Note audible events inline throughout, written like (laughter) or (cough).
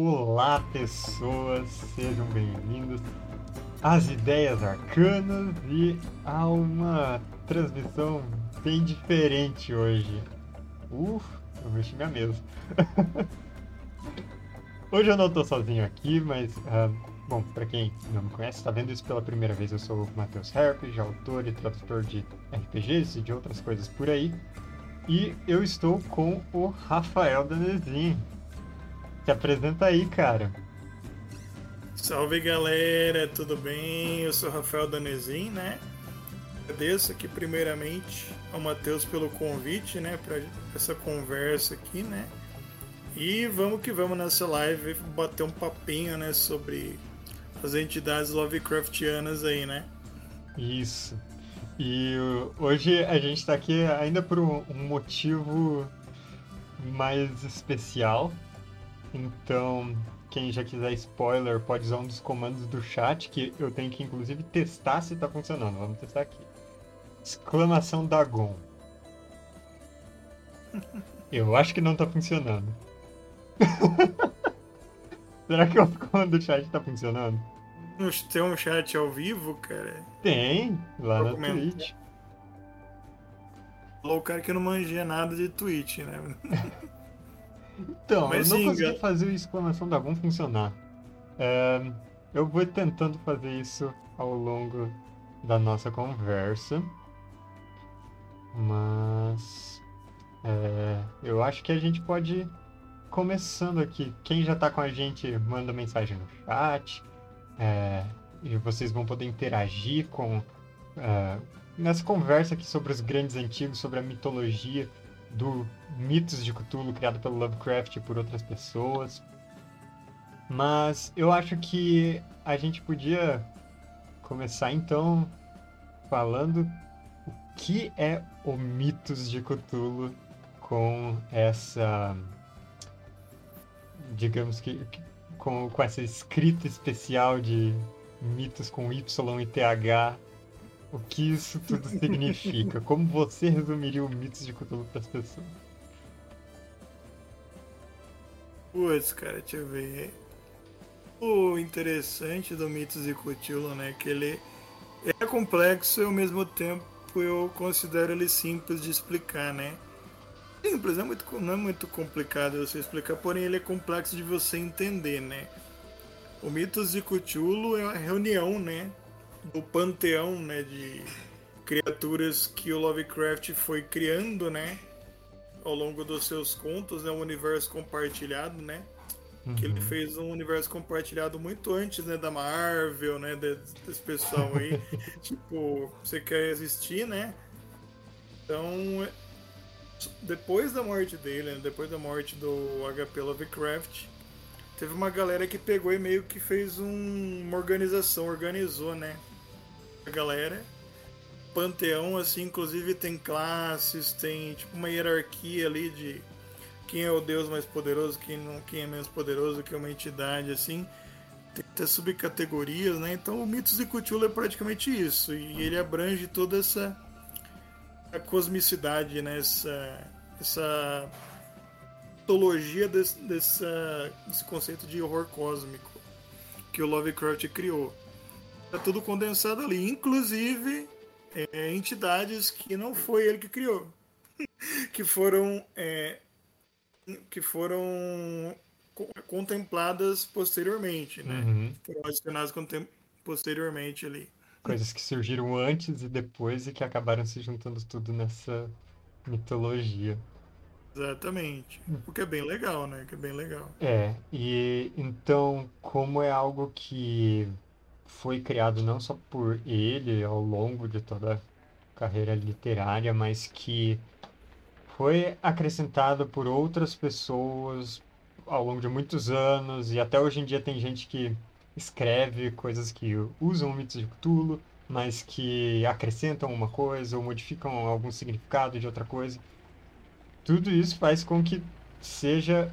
Olá, pessoas, sejam bem-vindos às Ideias Arcanas e a uma transmissão bem diferente hoje. Uf, eu mexi minha mesa. (laughs) hoje eu não tô sozinho aqui, mas, uh, bom, para quem não me conhece, está vendo isso pela primeira vez, eu sou o Matheus Herpes, autor e tradutor de RPGs e de outras coisas por aí. E eu estou com o Rafael Danezin. Se apresenta aí, cara. Salve galera, tudo bem? Eu sou Rafael Danezin, né? Agradeço aqui primeiramente ao Matheus pelo convite, né, para essa conversa aqui, né? E vamos que vamos nessa live bater um papinho, né, sobre as entidades Lovecraftianas aí, né? Isso. E hoje a gente está aqui ainda por um motivo mais especial. Então, quem já quiser spoiler, pode usar um dos comandos do chat, que eu tenho que inclusive testar se está funcionando. Vamos testar aqui. Exclamação Dagon. Eu acho que não está funcionando. (laughs) Será que o comando do chat está funcionando? Tem um chat ao vivo, cara? Tem, lá na Twitch. Falou o cara que não manjia nada de Twitch, né? (laughs) então, Mas eu não consegui fazer o exclamação da Gon funcionar. É, eu vou tentando fazer isso ao longo da nossa conversa. Mas é, eu acho que a gente pode ir começando aqui. Quem já está com a gente manda mensagem no chat. É, e vocês vão poder interagir com uh, nessa conversa aqui sobre os grandes antigos, sobre a mitologia do mitos de Cthulhu criado pelo Lovecraft e por outras pessoas. Mas eu acho que a gente podia começar então falando o que é o mitos de Cthulhu com essa digamos que com, com essa escrita especial de mitos com Y e TH, o que isso tudo (laughs) significa? Como você resumiria o mitos de Cthulhu para as pessoas? Putz, cara, deixa eu ver. O interessante do mitos de Cthulhu, né, que ele é complexo e ao mesmo tempo eu considero ele simples de explicar, né? simples, não é muito, não é muito complicado você explicar, porém ele é complexo de você entender, né? O Mitos de Cthulhu é uma reunião, né, do panteão, né, de criaturas que o Lovecraft foi criando, né, ao longo dos seus contos, né, um universo compartilhado, né? Uhum. Que ele uhum. fez um universo compartilhado muito antes, né, da Marvel, né, desse pessoal aí. (laughs) tipo, você quer existir, né? Então, depois da morte dele, né, depois da morte do HP Lovecraft, teve uma galera que pegou e meio que fez um, uma organização, organizou, né? A galera. Panteão, assim, inclusive tem classes, tem tipo uma hierarquia ali de quem é o deus mais poderoso, quem, não, quem é menos poderoso, que é uma entidade, assim. Tem até subcategorias, né? Então o Mitos de Cthulhu é praticamente isso. E ele abrange toda essa a cosmicidade, né? Essa, essa mitologia desse, desse, desse conceito de horror cósmico que o Lovecraft criou. É tudo condensado ali, inclusive é, entidades que não foi ele que criou, (laughs) que foram é, que foram contempladas posteriormente, né? Uhum. Foram adicionadas posteriormente ali coisas que surgiram antes e depois e que acabaram se juntando tudo nessa mitologia. Exatamente. O que é bem legal, né? Que é bem legal. É, e então, como é algo que foi criado não só por ele ao longo de toda a carreira literária, mas que foi acrescentado por outras pessoas ao longo de muitos anos e até hoje em dia tem gente que escreve coisas que usam mitos de Cthulhu, mas que acrescentam uma coisa ou modificam algum significado de outra coisa. Tudo isso faz com que seja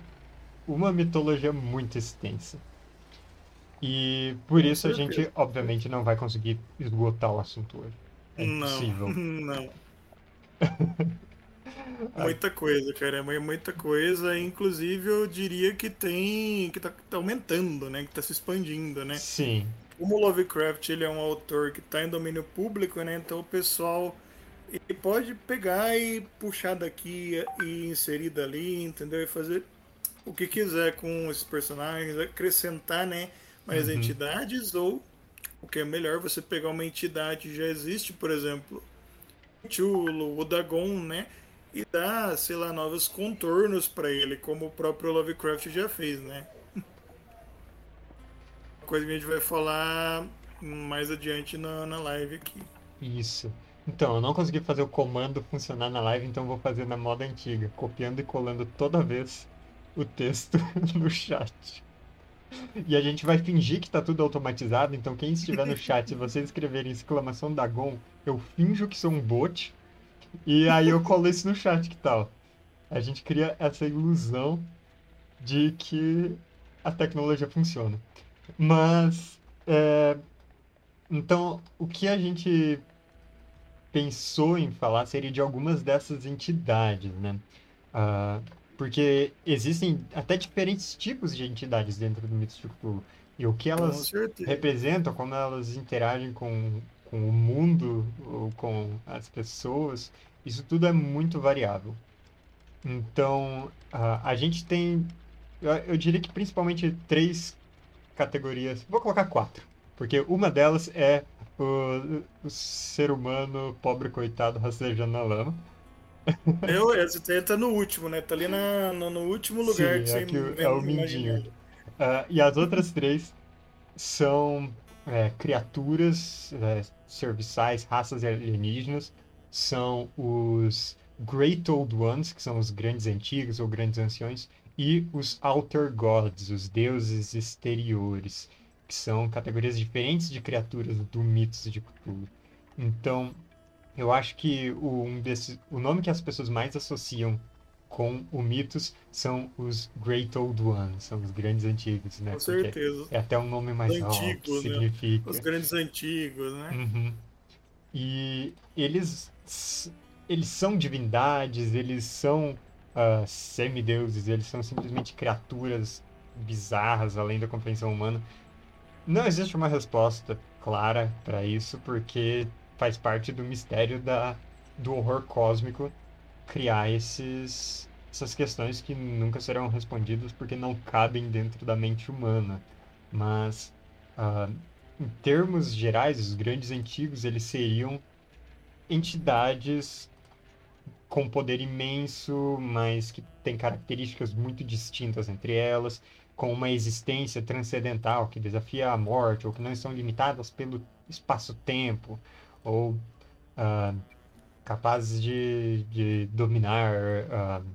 uma mitologia muito extensa. E por isso a gente, obviamente, não vai conseguir esgotar o assunto hoje. É impossível. (laughs) Não. (laughs) não. Muita coisa, cara, é muita coisa. Inclusive, eu diria que tem. que tá, tá aumentando, né? Que tá se expandindo, né? Sim. Como o Lovecraft ele é um autor que tá em domínio público, né? Então o pessoal ele pode pegar e puxar daqui e inserir dali, entendeu? E fazer o que quiser com esses personagens, acrescentar, né? Mais uhum. entidades ou o que é melhor você pegar uma entidade que já existe, por exemplo, o Chulo, o Dagon, né? E dar, sei lá, novos contornos para ele, como o próprio Lovecraft já fez, né? Coisa que a gente vai falar mais adiante na, na live aqui. Isso. Então, eu não consegui fazer o comando funcionar na live, então vou fazer na moda antiga, copiando e colando toda vez o texto (laughs) no chat. E a gente vai fingir que tá tudo automatizado, então quem estiver no chat, se vocês escreverem exclamação Dagon, eu finjo que sou um bot, e aí eu colo isso no chat, que tal? A gente cria essa ilusão de que a tecnologia funciona. Mas, é... então, o que a gente pensou em falar seria de algumas dessas entidades, né? Uh, porque existem até diferentes tipos de entidades dentro do mito de Cthulhu. E o que elas representam, como elas interagem com, com o mundo ou com as pessoas, isso tudo é muito variável. Então, uh, a gente tem, eu, eu, diria que principalmente três categorias, vou colocar quatro, porque uma delas é o, o ser humano pobre coitado rastejando na lama. Eu, esse tá no último, né? Tá ali na, no, no último lugar Sim, que você é o mindinho. Uh, e as outras três são é, criaturas é, serviçais, raças alienígenas. São os Great Old Ones, que são os grandes antigos ou grandes anciões, e os Outer Gods, os deuses exteriores, que são categorias diferentes de criaturas do mitos de Cthulhu. Então, eu acho que o, um desse, o nome que as pessoas mais associam com o mitos são os Great Old Ones, são os grandes antigos, né? Com certeza. É até um nome mais Antigo, alto, né? significa. Os grandes antigos, né? Uhum. E eles, eles são divindades, eles são uh, semideuses, eles são simplesmente criaturas bizarras, além da compreensão humana. Não existe uma resposta clara para isso, porque faz parte do mistério da, do horror cósmico criar esses, essas questões que nunca serão respondidas porque não cabem dentro da mente humana. Mas, uh, em termos gerais, os grandes antigos eles seriam entidades com poder imenso, mas que têm características muito distintas entre elas, com uma existência transcendental que desafia a morte, ou que não estão limitadas pelo espaço-tempo, ou uh, capazes de, de dominar, uh,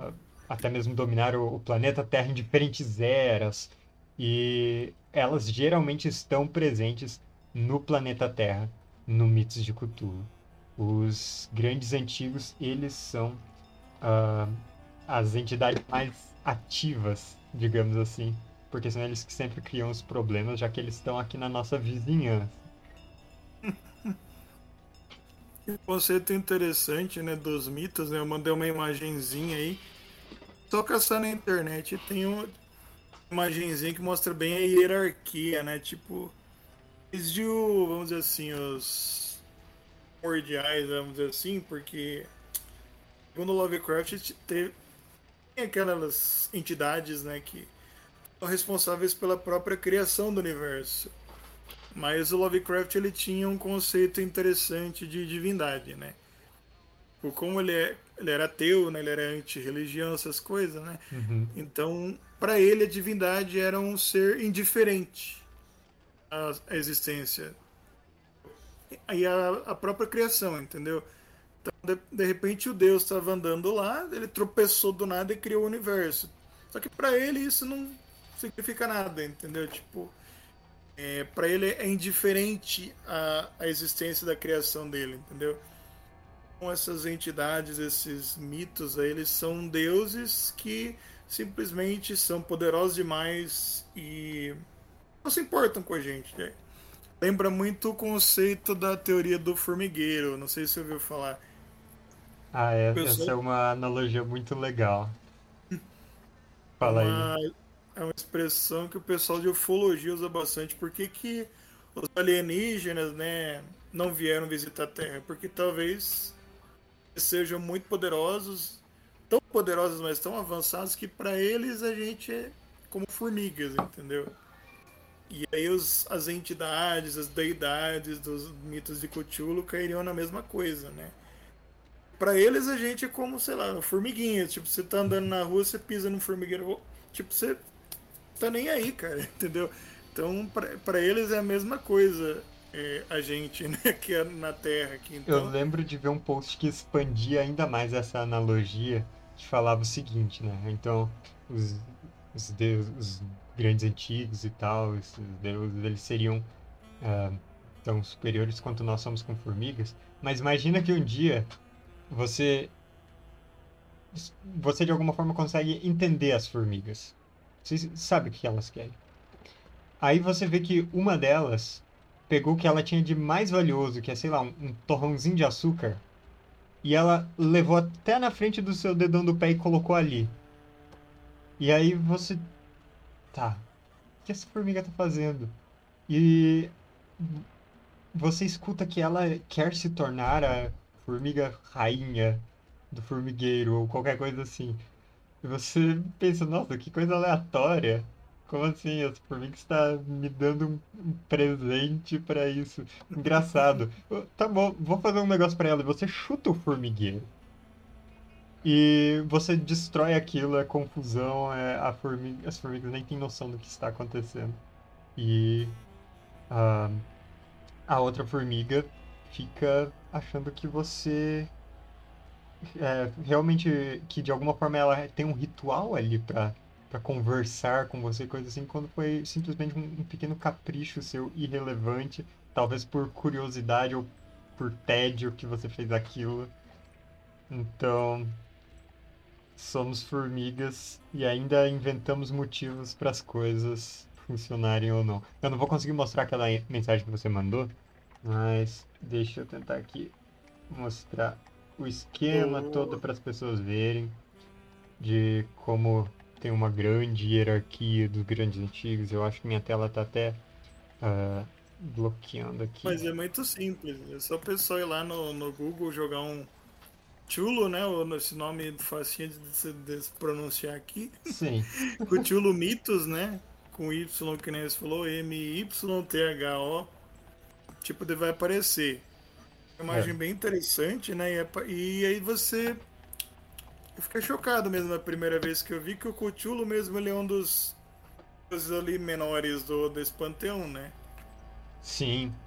uh, até mesmo dominar o, o, planeta Terra em diferentes eras. E elas geralmente estão presentes no planeta Terra, no Mitos de Cthulhu. Os grandes antigos, eles são as entidades mais ativas, digamos assim, porque são eles que sempre criam os problemas, já que eles estão aqui na nossa vizinhança. Um conceito interessante, né, dos mitos, né? Eu mandei uma imagenzinha aí. Só caçar na internet tem uma imagenzinha que mostra bem a hierarquia, né? Tipo, desde o, vamos dizer assim, os primordiais, vamos dizer assim, porque segundo Lovecraft teve tem aquelas entidades, né, que são responsáveis pela própria criação do universo. Mas o Lovecraft ele tinha um conceito interessante de divindade, né? Por como ele, é, ele era ateu, né? ele era anti-religião, essas coisas, né? Uhum. Então, para ele, a divindade era um ser indiferente à, à existência e à, à própria criação, entendeu? Então, de, de repente, o Deus estava andando lá, ele tropeçou do nada e criou o universo. Só que para ele isso não significa nada, entendeu? Tipo, é, para ele é indiferente a, a existência da criação dele, entendeu? Com essas entidades, esses mitos, aí, eles são deuses que simplesmente são poderosos demais e não se importam com a gente. Né? Lembra muito o conceito da teoria do formigueiro, não sei se você ouviu falar. Ah, é, Pessoal- essa é uma analogia muito legal. (laughs) Fala é aí. É uma expressão que o pessoal de ufologia usa bastante. Por que, que os alienígenas, né, não vieram visitar a Terra? Porque talvez sejam muito poderosos, tão poderosos, mas tão avançados que para eles a gente é como formigas, entendeu? E aí os, as entidades, as deidades dos mitos de Cthulhu cairiam na mesma coisa, né? Pra eles a gente é como, sei lá, formiguinha. Tipo, você tá andando na rua, você pisa num formigueiro. Tipo, você tá nem aí, cara, (laughs) entendeu? Então, pra eles é a mesma coisa é, a gente, (laughs) né? Que é na Terra aqui. Eu Então, lembro de ver um post que expandia ainda mais essa analogia, que falava o seguinte, né? Então, os, os deuses, os grandes antigos e tal, esses deuses, eles seriam ah, tão superiores quanto nós somos com formigas. Mas imagina que um dia você, você de alguma forma consegue entender as formigas. Você sabe o que elas querem. Aí você vê que uma delas pegou o que ela tinha de mais valioso, que é, sei lá, um, um torrãozinho de açúcar, e ela levou até na frente do seu dedão do pé e colocou ali. E aí você. Tá. O que essa formiga tá fazendo? E você escuta que ela quer se tornar a formiga rainha do formigueiro ou qualquer coisa assim. E você pensa, nossa, que coisa aleatória. Como assim? Essa formiga está me dando um, presente pra isso. Engraçado. Tá bom, vou fazer um negócio pra ela. E você chuta o formigueiro. E você destrói aquilo, é confusão, é a formiga, as formigas nem têm noção do que está acontecendo. E a, a outra formiga fica achando que você é, realmente que de alguma forma ela tem um ritual ali pra para conversar com você, coisa assim, quando foi simplesmente um, um pequeno capricho seu irrelevante, talvez por curiosidade ou por tédio que você fez aquilo. Então, somos formigas e ainda inventamos motivos para as coisas funcionarem ou não. Eu não vou conseguir mostrar aquela mensagem que você mandou, mas deixa eu tentar aqui mostrar o esquema Oh. todo para as pessoas verem de como tem uma grande hierarquia dos grandes antigos. Eu acho que minha tela tá até ah, bloqueando aqui. mas é muito simples. É só o pessoal ir lá no, no Google jogar um Chulo, né? Esse nome facinho de se de se pronunciar aqui. Sim, (laughs) Cthulhu Mitos, né? Com Y, que nem você falou, M-Y-T-H-O. Tipo, ele vai aparecer. Uma imagem É. bem interessante, né? E, apa- e aí você. Eu fiquei chocado mesmo na primeira vez que eu vi que o Cthulhu mesmo ele é um dos, dos ali menores do, desse panteão, né? sim.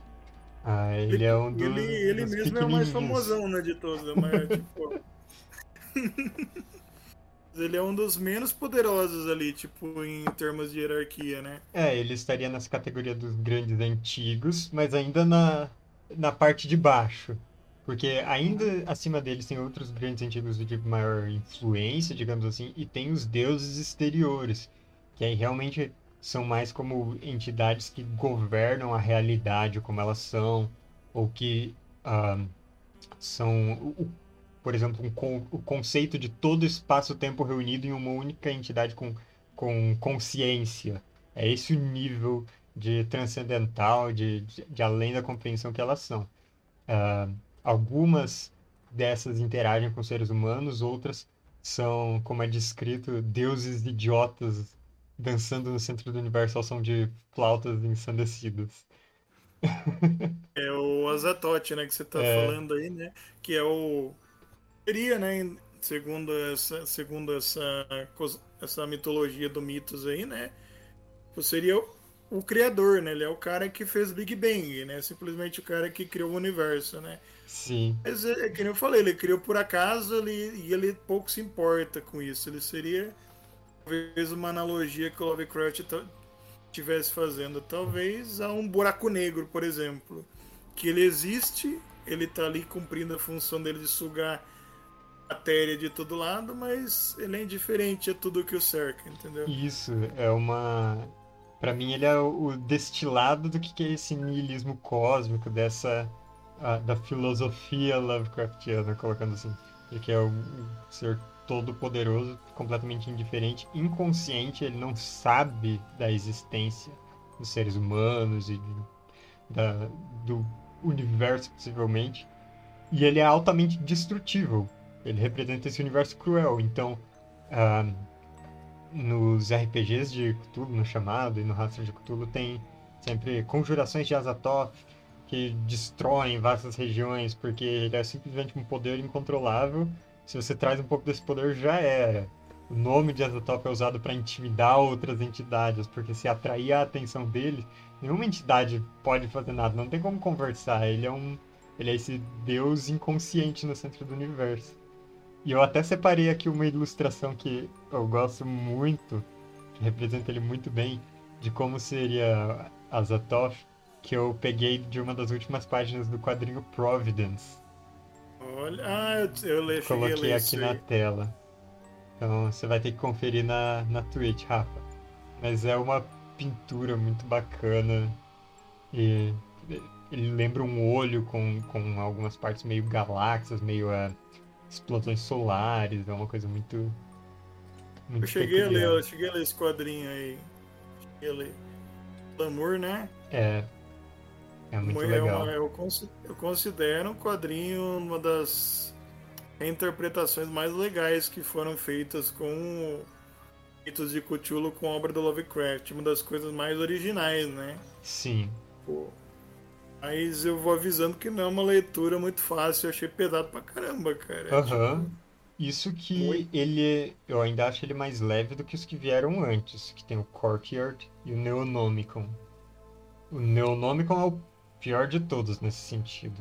Ah, ele é um dos, ele ele dos mesmo é o mais famosão, né, de todos. Mas, (laughs) tipo... (laughs) ele é um dos menos poderosos ali, tipo, em termos de hierarquia, né? É, ele estaria nessa categoria dos grandes antigos, mas ainda na, na parte de baixo. Porque ainda acima deles tem outros grandes antigos de maior influência, digamos assim, e tem os deuses exteriores, que aí realmente são mais como entidades que governam a realidade como elas são, ou que são, por exemplo, um o conceito de todo espaço-tempo reunido em uma única entidade com, com consciência. É esse o nível de transcendental, de, de, de além da compreensão que elas são. Ah, algumas dessas interagem com seres humanos, outras são, como é descrito, deuses idiotas dançando no centro do universo ao som de flautas ensandecidas. (laughs) É o Azatote, né, que você tá É. falando aí, né? Que é o. Seria, né, segundo essa, segundo essa, essa mitologia do mitos aí, né? Seria o, criador, né? Ele é o cara que fez Big Bang, né? Simplesmente o cara que criou o universo, né? Sim, Mas é, é que eu falei, ele criou por acaso ele, e ele pouco se importa com isso. Ele seria talvez uma analogia que o Lovecraft estivesse fazendo, talvez a um buraco negro, por exemplo. Que ele existe, ele tá ali cumprindo a função dele de sugar matéria de todo lado, mas ele é indiferente a tudo que o cerca, entendeu? isso é uma. Pra mim, ele é o destilado do que é esse niilismo cósmico, dessa. ah, da filosofia Lovecraftiana, colocando assim. Ele que é um ser todo poderoso, completamente indiferente, inconsciente, ele não sabe da existência dos seres humanos e da, do universo, possivelmente. E ele é altamente destrutível. Ele representa esse universo cruel. Então, ah, nos RPGs de Cthulhu, no Chamado e no Rastro de Cthulhu, tem sempre conjurações de Azathoth que destroem vastas regiões, porque ele é simplesmente um poder incontrolável. Se você traz um pouco desse poder, já era. O nome de Azathoth é usado para intimidar outras entidades, porque se atrair a atenção dele, nenhuma entidade pode fazer nada, não tem como conversar. Ele é um ele é esse deus inconsciente no centro do universo. E eu até separei aqui uma ilustração que eu gosto muito, que representa ele muito bem, de como seria Azathoth, que eu peguei de uma das últimas páginas do quadrinho Providence. Olha, ah, eu, eu leio, Coloquei aqui na tela. Então você vai ter que conferir na, na Twitch, Rafa. Mas é uma pintura muito bacana. E ele lembra um olho com, com algumas partes meio galáxias, meio uh, explosões solares. É uma coisa muito. muito eu cheguei a ler, eu cheguei a ler esse quadrinho aí. Cheguei a ler. Glamour, né? É. É muito é legal. Uma, eu, eu considero um quadrinho uma das interpretações mais legais que foram feitas com mitos de Cthulhu com a obra do Lovecraft. Uma das coisas mais originais, né? Sim. Pô. Mas eu vou avisando que não é uma leitura muito fácil. Eu achei pesado pra caramba, cara. Aham. Uhum. Tipo... Isso que Oi? ele. Eu ainda acho ele mais leve do que os que vieram antes. Que tem o Courtyard e o Neonomicon. O Neonomicon é o pior de todos nesse sentido.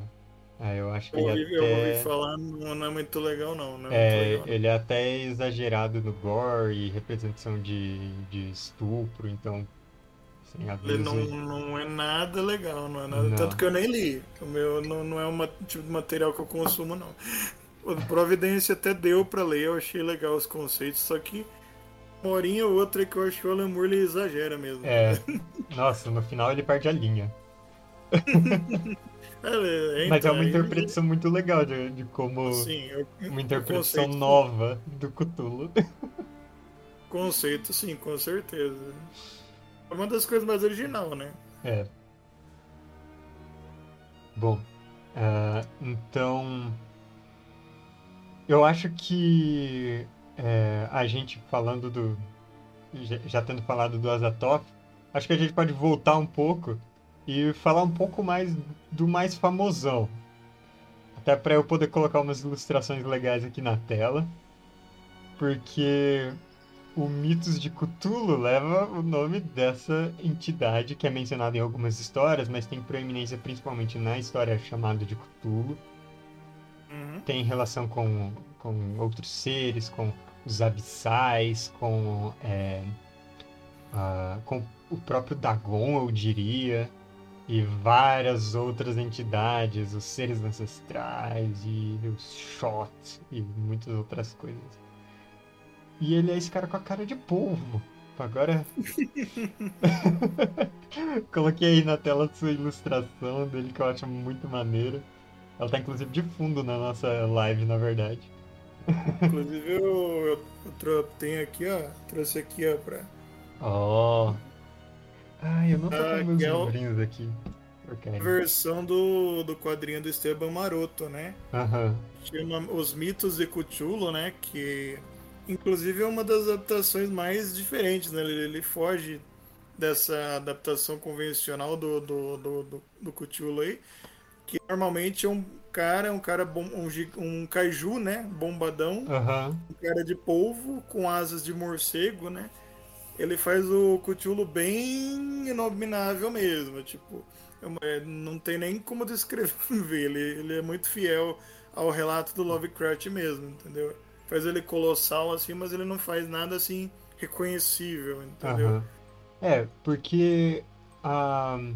É, eu acho que eu ele ouvi, até... eu ouvi falar, não, não, é muito legal não. não é, é legal, ele é até exagerado no gore e representação de, de estupro, então abuso. Ele não, não é nada legal, não é nada. Não. Tanto que eu nem li. O meu não, não é um tipo de material que eu consumo, não. O Providência até deu para ler, eu achei legal os conceitos, só que uma horinha ou outra que eu acho que o Alan Moore ele exagera mesmo. É. Nossa, no final ele perde a linha. (laughs) É, Mas é uma interpretação ele... muito legal de, de como. Sim, eu, uma interpretação nova do Cthulhu. Conceito, sim, com certeza. É uma das coisas mais original, né? É. Bom, uh, então. Eu acho que é, a gente falando do. Já, já tendo falado do Azathoth, acho que a gente pode voltar um pouco e falar um pouco mais do mais famosão. Até para eu poder colocar umas ilustrações legais aqui na tela. Porque o Mitos de Cthulhu leva o nome dessa entidade que é mencionada em algumas histórias, mas tem proeminência principalmente na história chamada de Cthulhu. Uhum. Tem relação com, com outros seres, com os abissais, com, é, uh, com o próprio Dagon, eu diria e várias outras entidades, os seres ancestrais e os shots e muitas outras coisas. E ele é esse cara com a cara de polvo. Agora. (laughs) Coloquei aí na tela sua ilustração dele que eu acho muito maneira. Ela tá inclusive de fundo na nossa live, na verdade. Inclusive eu, eu, eu tenho aqui, ó. Trouxe aqui, ó, pra. Ó. Oh. Ai, eu não tô com ah, meus é livrinhos aqui. A versão do, do quadrinho do Esteban Maroto, né? Uhum. Chama Os Mitos de Cthulhu, né? Que inclusive é uma das adaptações mais diferentes, né? Ele, ele foge dessa adaptação convencional do, do, do, do, do Cthulhu aí, que normalmente é um cara, um cara bom, um, um kaiju, né? Bombadão, uhum. um cara de polvo com asas de morcego, né? ele faz o Cthulhu bem inominável mesmo. Tipo, é, não tem nem como (laughs) descrever. Ele, ele é muito fiel ao relato do Lovecraft mesmo, entendeu? Faz ele colossal assim, mas ele não faz nada assim reconhecível, entendeu? Uhum. É, porque uh,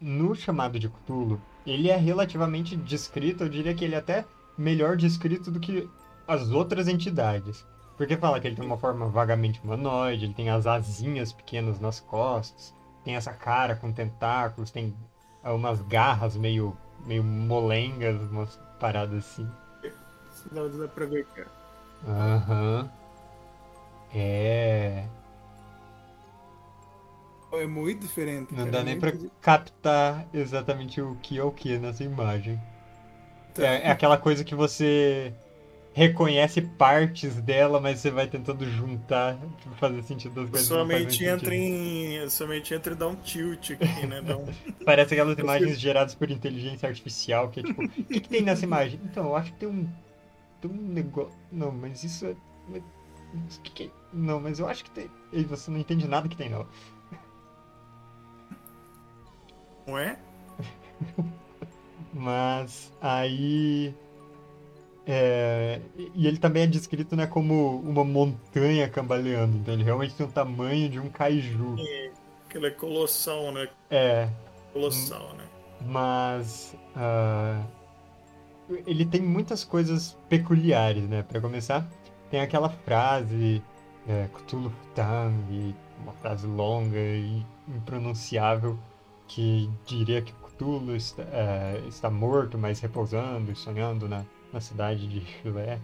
no chamado de Cthulhu, ele é relativamente descrito, eu diria que ele é até melhor descrito do que as outras entidades. Porque fala que ele tem uma forma vagamente humanoide, ele tem as asinhas pequenas nas costas, tem essa cara com tentáculos, tem umas garras meio, meio molengas, umas paradas assim. Dá, dá pra ver é. Aham. É. É muito diferente. Não cara, dá é nem pra muito di- captar exatamente o que é o que nessa imagem. Tá. É, é aquela coisa que você reconhece partes dela, mas você vai tentando juntar pra fazer sentido das coisas. Sua fazem mente entra em. Sua mente entra e dá um tilt aqui, né? Um... (laughs) Parece aquelas (laughs) imagens geradas por inteligência artificial, que é tipo, o que, que tem nessa imagem? Então, eu acho que tem um. Tem um negócio. Não, mas isso é. mas- que que é? Não, mas eu acho que tem. E você não entende nada que tem, não. Não é? (laughs) Mas aí. é, e ele também é descrito né, como uma montanha cambaleando. Então ele realmente tem o tamanho de um kaiju. Aquele é colossal, né? É, Colossal, né? mas. ah, ele tem muitas coisas peculiares, né? Pra começar, tem aquela frase. É, Cthulhu Futang, uma frase longa e impronunciável que diria que Cthulhu está, é, está morto, mas repousando e sonhando na, na cidade de Chulé.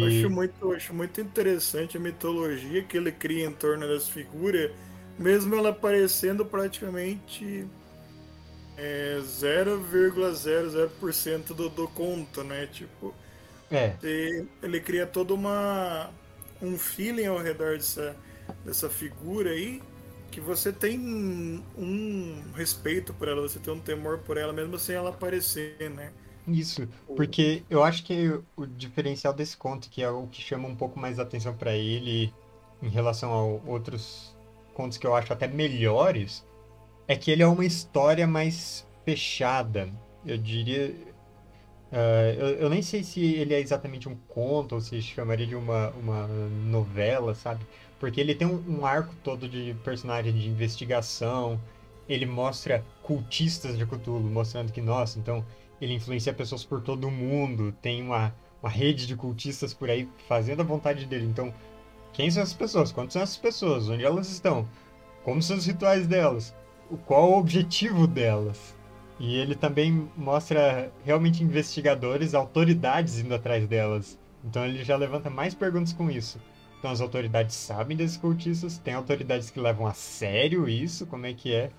Eu E acho muito, acho muito interessante a mitologia que ele cria em torno das figuras, mesmo ela parecendo praticamente é, 0,00% do, do conto, né? Tipo, é, ele cria todo uma um feeling ao redor dessa, dessa figura aí que você tem um respeito por ela, você tem um temor por ela, mesmo sem ela aparecer, né? isso. Porque eu acho que o diferencial desse conto, que é o que chama um pouco mais atenção pra ele em relação a outros contos que eu acho até melhores, é que ele é uma história mais fechada. Eu diria. ah, eu, eu nem sei se ele é exatamente um conto ou se chamaria de uma, uma novela, sabe? Porque ele tem um, um arco todo de personagem de investigação. Ele mostra cultistas de Cthulhu, mostrando que, nossa, então ele influencia pessoas por todo o mundo. Tem uma, uma rede de cultistas por aí fazendo a vontade dele. Então, quem são essas pessoas? Quantas são essas pessoas? Onde elas estão? Como são os rituais delas? Qual o objetivo delas? E ele também mostra realmente investigadores, autoridades indo atrás delas. Então ele já levanta mais perguntas com isso. Então as autoridades sabem desses cultistas, tem autoridades que levam a sério isso, como é que é.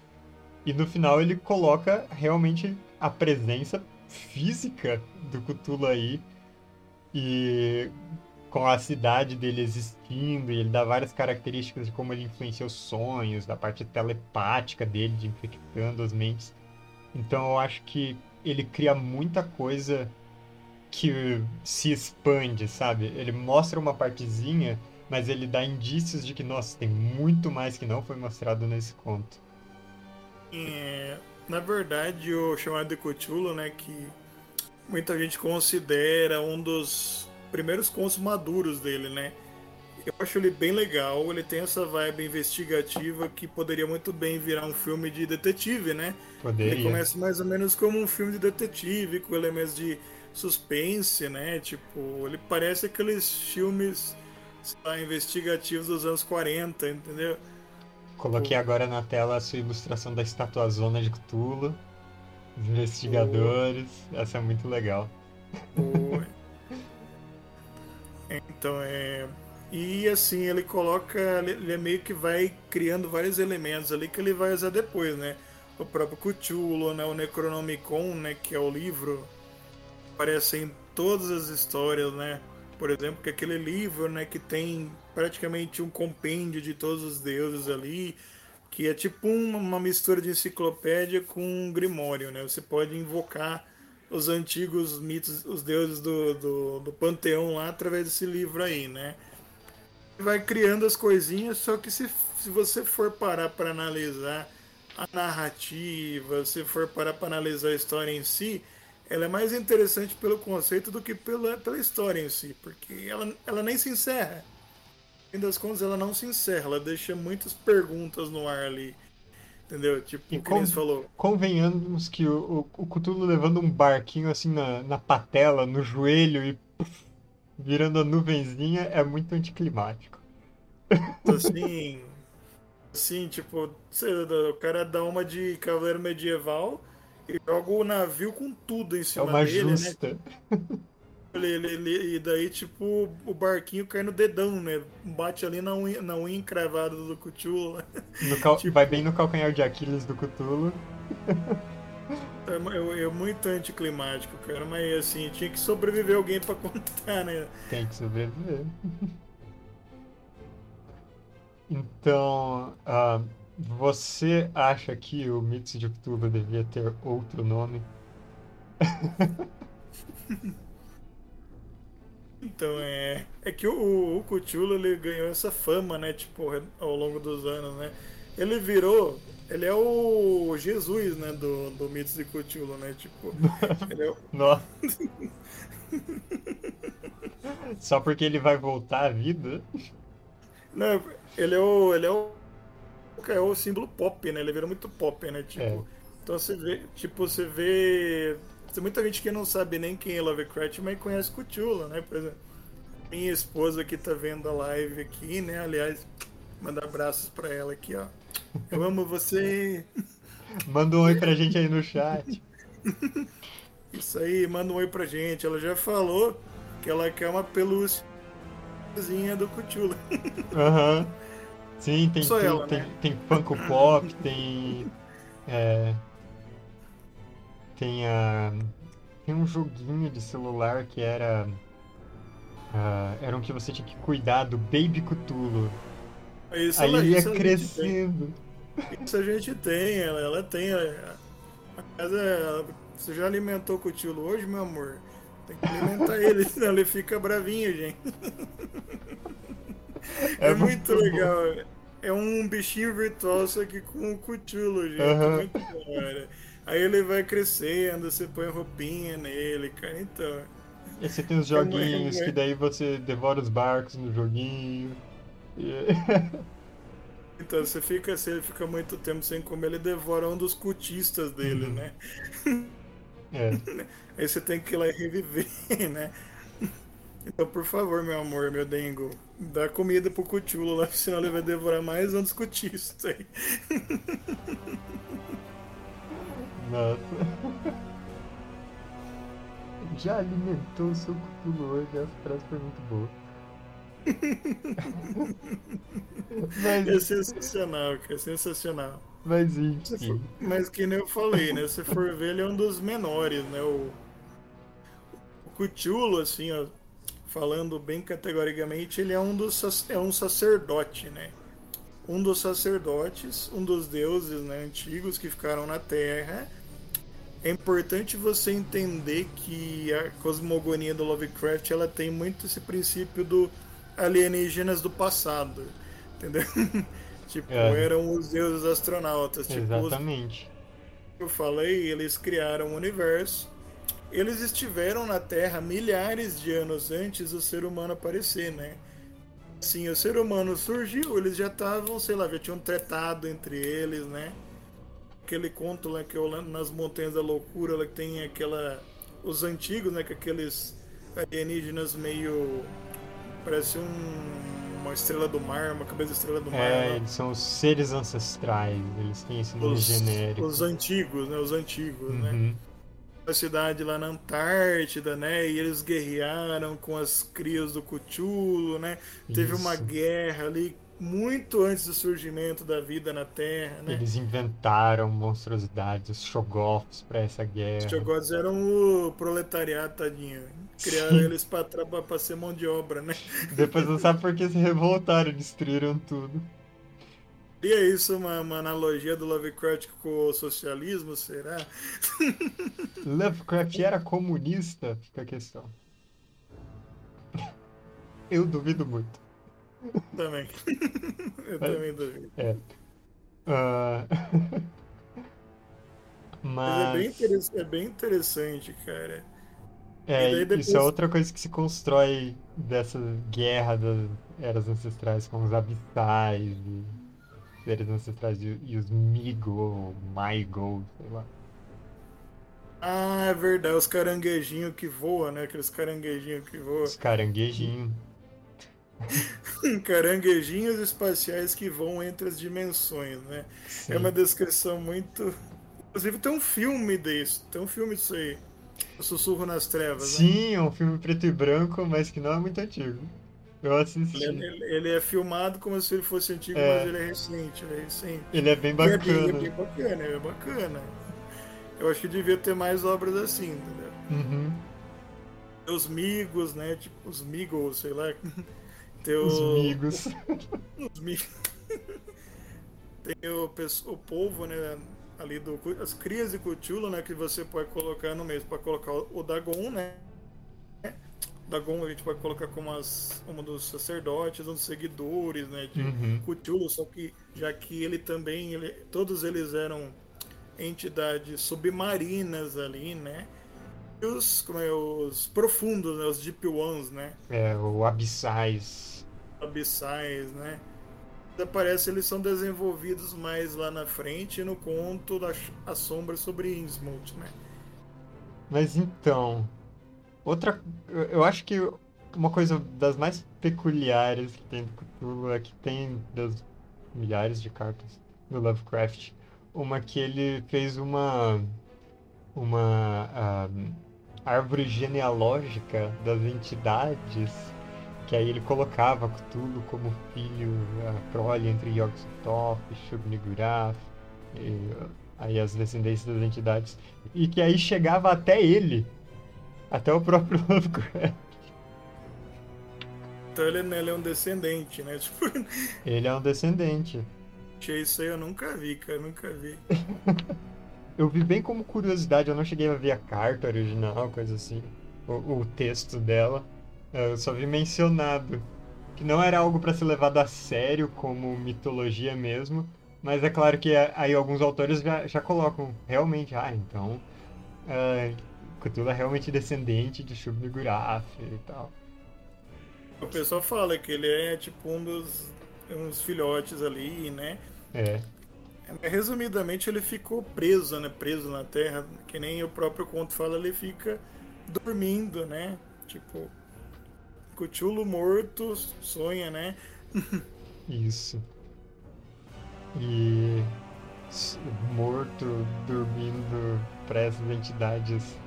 E no final ele coloca realmente a presença física do Cthulhu aí. E com a cidade dele existindo, e ele dá várias características de como ele influencia os sonhos, da parte telepática dele, de infectando as mentes. Então eu acho que ele cria muita coisa que se expande, sabe? Ele mostra uma partezinha, mas ele dá indícios de que, nossa, tem muito mais que não foi mostrado nesse conto. É, na verdade, o chamado de Cthulhu, né, que muita gente considera um dos primeiros contos maduros dele, né? Eu acho ele bem legal, ele tem essa vibe investigativa que poderia muito bem virar um filme de detetive, né? Ele Poderia. começa mais ou menos como um filme de detetive, com elementos de suspense, né? Tipo, ele parece aqueles filmes lá, investigativos dos anos 40, entendeu? Coloquei agora na tela a sua ilustração da estátua Zona de Cthulhu, os investigadores, essa é muito legal. O- Então é. E assim, ele coloca. Ele meio que vai criando vários elementos ali que ele vai usar depois, né? O próprio Cthulhu, né? O Necronomicon, né? Que é o livro. Aparece em todas as histórias, né? Por exemplo, que é aquele livro, né? Que tem praticamente um compêndio de todos os deuses ali. Que é tipo uma, mistura de enciclopédia com um grimório, né? Você pode invocar os antigos mitos, os deuses do, do, do panteão lá através desse livro aí, né? Vai criando as coisinhas, só que se, se você for parar para analisar a narrativa, se for parar para analisar a história em si, ela é mais interessante pelo conceito do que pela, pela história em si, porque ela, ela nem se encerra. No fim das contas, ela não se encerra, ela deixa muitas perguntas no ar ali. Entendeu? Tipo, E o que com- nem você falou. Convenhamos que o, o, o Cthulhu levando um barquinho assim na, na patela, no joelho e puf, virando a nuvenzinha é muito anticlimático. (laughs) assim. Assim, tipo, o cara dá uma de cavaleiro medieval e joga o navio com tudo em É cima uma dele, né? justa. Ele, (laughs) e daí, tipo, o barquinho cai no dedão, né? Bate ali na unha, na unha encravada do Cthulhu. Cal... (laughs) Tipo... Vai bem no calcanhar de Aquiles do Cthulhu. É, é, é, muito anticlimático, cara. Mas assim, tinha que sobreviver alguém pra contar, né? Tem que sobreviver. Então, uh, você acha que o Mito de Cthulhu devia ter outro nome? (laughs) Então, é, é que o, o Cthulhu ele ganhou essa fama, né, tipo, ao longo dos anos, né? Ele virou, ele é o Jesus, né, do, do Mitos de Cthulhu, né, tipo... (laughs) Ele é o... Nossa. (laughs) Só porque ele vai voltar à vida? Não, ele é o, ele é o, é o símbolo pop, né, ele virou muito pop, né, tipo... É. Então você vê, tipo, você vê tem muita gente que não sabe nem quem é Lovecraft, mas conhece Cthulhu, né? Por exemplo, minha esposa que tá vendo a live aqui, né? Aliás, manda abraços pra ela aqui, ó. Eu amo você. (laughs) Manda um oi pra gente aí no chat. Isso aí, manda um oi pra gente. Ela já falou que ela quer uma pelúcia do Cthulhu. (laughs) Aham. Uhum. Sim, tem, tem, ela, tem, né? tem Funko Pop, tem. É, tem a. Tem um joguinho de celular que era. Uh, era um que você tinha que cuidar do Baby Cthulhu. Isso, Aí ela, ia isso crescendo. Isso a gente tem, ela, ela tem. A, a casa, ela, você já alimentou o Cthulhu hoje, meu amor? Tem que alimentar (laughs) ele, senão ele fica bravinho, gente. É, é muito, muito legal. É um bichinho virtual, só que com o Cthulhu, gente. Uhum. Muito bom, Aí ele vai crescendo, você põe roupinha nele, cara, então. E você tem os joguinhos é, que daí você devora os barcos no joguinho. (laughs) Então, você fica, você fica muito tempo sem comer, ele devora um dos cultistas dele, uhum. né? É. (laughs) Aí você tem que ir lá e reviver, (laughs) né? Então, por favor, meu amor, meu dengo, dá comida pro Cthulhu lá, senão ele vai devorar mais um dos cultistas aí. Nossa. Já alimentou o seu Cthulhu hoje, essa frase foi muito boa. (laughs) Mas... É sensacional, cara, é sensacional. Mas enfim. Mas que nem eu falei, né? Se for ver, ele é um dos menores, né? O, o Cthulhu, assim, ó, falando bem categoricamente, ele é um dos é um sacerdote, né? Um dos sacerdotes, um dos deuses né, antigos que ficaram na Terra é importante você entender que a cosmogonia do Lovecraft ela tem muito esse princípio do alienígenas do passado, entendeu? (laughs) tipo, é. eram os deuses astronautas. Tipo, Exatamente. Os... Eu falei, eles criaram o um universo. Eles estiveram na Terra milhares de anos antes do ser humano aparecer, né? Sim, o ser humano surgiu, eles já estavam, sei lá, já tinham tretado entre eles, né? Aquele conto lá que é nas Montanhas da Loucura, que tem aquela. Os antigos, né? Que aqueles alienígenas meio. Parece um, uma estrela do mar, uma cabeça de estrela do mar. É, eles são os seres ancestrais, eles têm esse nome os, genérico. Os antigos, né? Os antigos, né? uhum. né? A cidade lá na Antártida, né? E eles guerrearam com as crias do Cthulhu, né? Isso. Teve uma guerra ali muito antes do surgimento da vida na Terra, né? Eles inventaram monstruosidades, os Shoggoths para essa guerra. Os Shoggoths eram o proletariado, tadinho. Criaram Sim. eles para ser mão de obra, né? (laughs) Depois não sabe por que se revoltaram, destruíram tudo. E é isso uma, uma analogia do Lovecraft com o socialismo, será? (laughs) Lovecraft era comunista? Fica a questão. (laughs) Eu duvido muito. Também. (laughs) Eu também duvido. É. Uh... Mas... (laughs) Mas é, bem é bem interessante, cara. É, depois... isso é outra coisa que se constrói dessa guerra das eras ancestrais com os abissais e seres ancestrais e, e os Migo, Maigo, sei lá. Ah, é verdade, os caranguejinhos que voam, né? Aqueles caranguejinhos que voam. Os caranguejinhos. Caranguejinhos espaciais que vão entre as dimensões, né? Sim. É uma descrição muito. Inclusive tem um filme disso, tem um filme disso aí. Sussurro nas Trevas. Sim, né? é um filme preto e branco, mas que não é muito antigo. Eu assisti. Ele, ele, ele é filmado como se ele fosse antigo, é. mas ele é recente, ele é recente. Ele é bem bacana. É bem, é bem bacana, é bacana. Eu acho que devia ter mais obras assim, entendeu? Uhum. Os Migos, né? Tipo, os Migos, sei lá. (laughs) Tem o... Os Migos. os Migos. Tem o, o povo, né? Ali do. As crias de Cthulhu, né? Que você pode colocar no mesmo. Pode colocar o Dagon, né? Dagon a gente pode colocar como as, um dos sacerdotes, um dos seguidores, né, de uhum. Cthulhu, só que já que ele também, ele, todos eles eram entidades submarinas ali, né, e os, como é, os profundos, né, os Deep Ones, né. É, o Abissais. Abissais, né. Parece eles são desenvolvidos mais lá na frente no conto da A Sombra sobre Innsmouth, né. Mas então, Outra. Eu acho que uma coisa das mais peculiares que tem do é que tem das milhares de cartas do Lovecraft. Uma que ele fez uma. Uma. Uh, árvore genealógica das entidades. Que aí ele colocava Cthulhu como filho, a prole entre Yog-Sothoth, Shub-Niggurath, aí as descendências das entidades. E que aí chegava até ele até o próprio (laughs) Lovecraft. Então ele, ele, é um descendente, né? (laughs) Tipo... Ele é um descendente. Isso aí eu nunca vi, cara, nunca vi. (laughs) eu vi bem como curiosidade, eu não cheguei a ver a carta original, coisa assim, o, o texto dela. Eu só vi mencionado que não era algo para ser levado a sério como mitologia mesmo, mas é claro que aí alguns autores já, já colocam realmente, ah, então uh, Cthulhu é realmente descendente de Shub-Niggurath e tal. O pessoal fala que ele é tipo um dos uns filhotes ali, né? É. Resumidamente, ele ficou preso, né? Preso na Terra, que nem o próprio conto fala, ele fica dormindo, né? Tipo, Cthulhu morto sonha, né? Isso. E morto, dormindo para essas entidades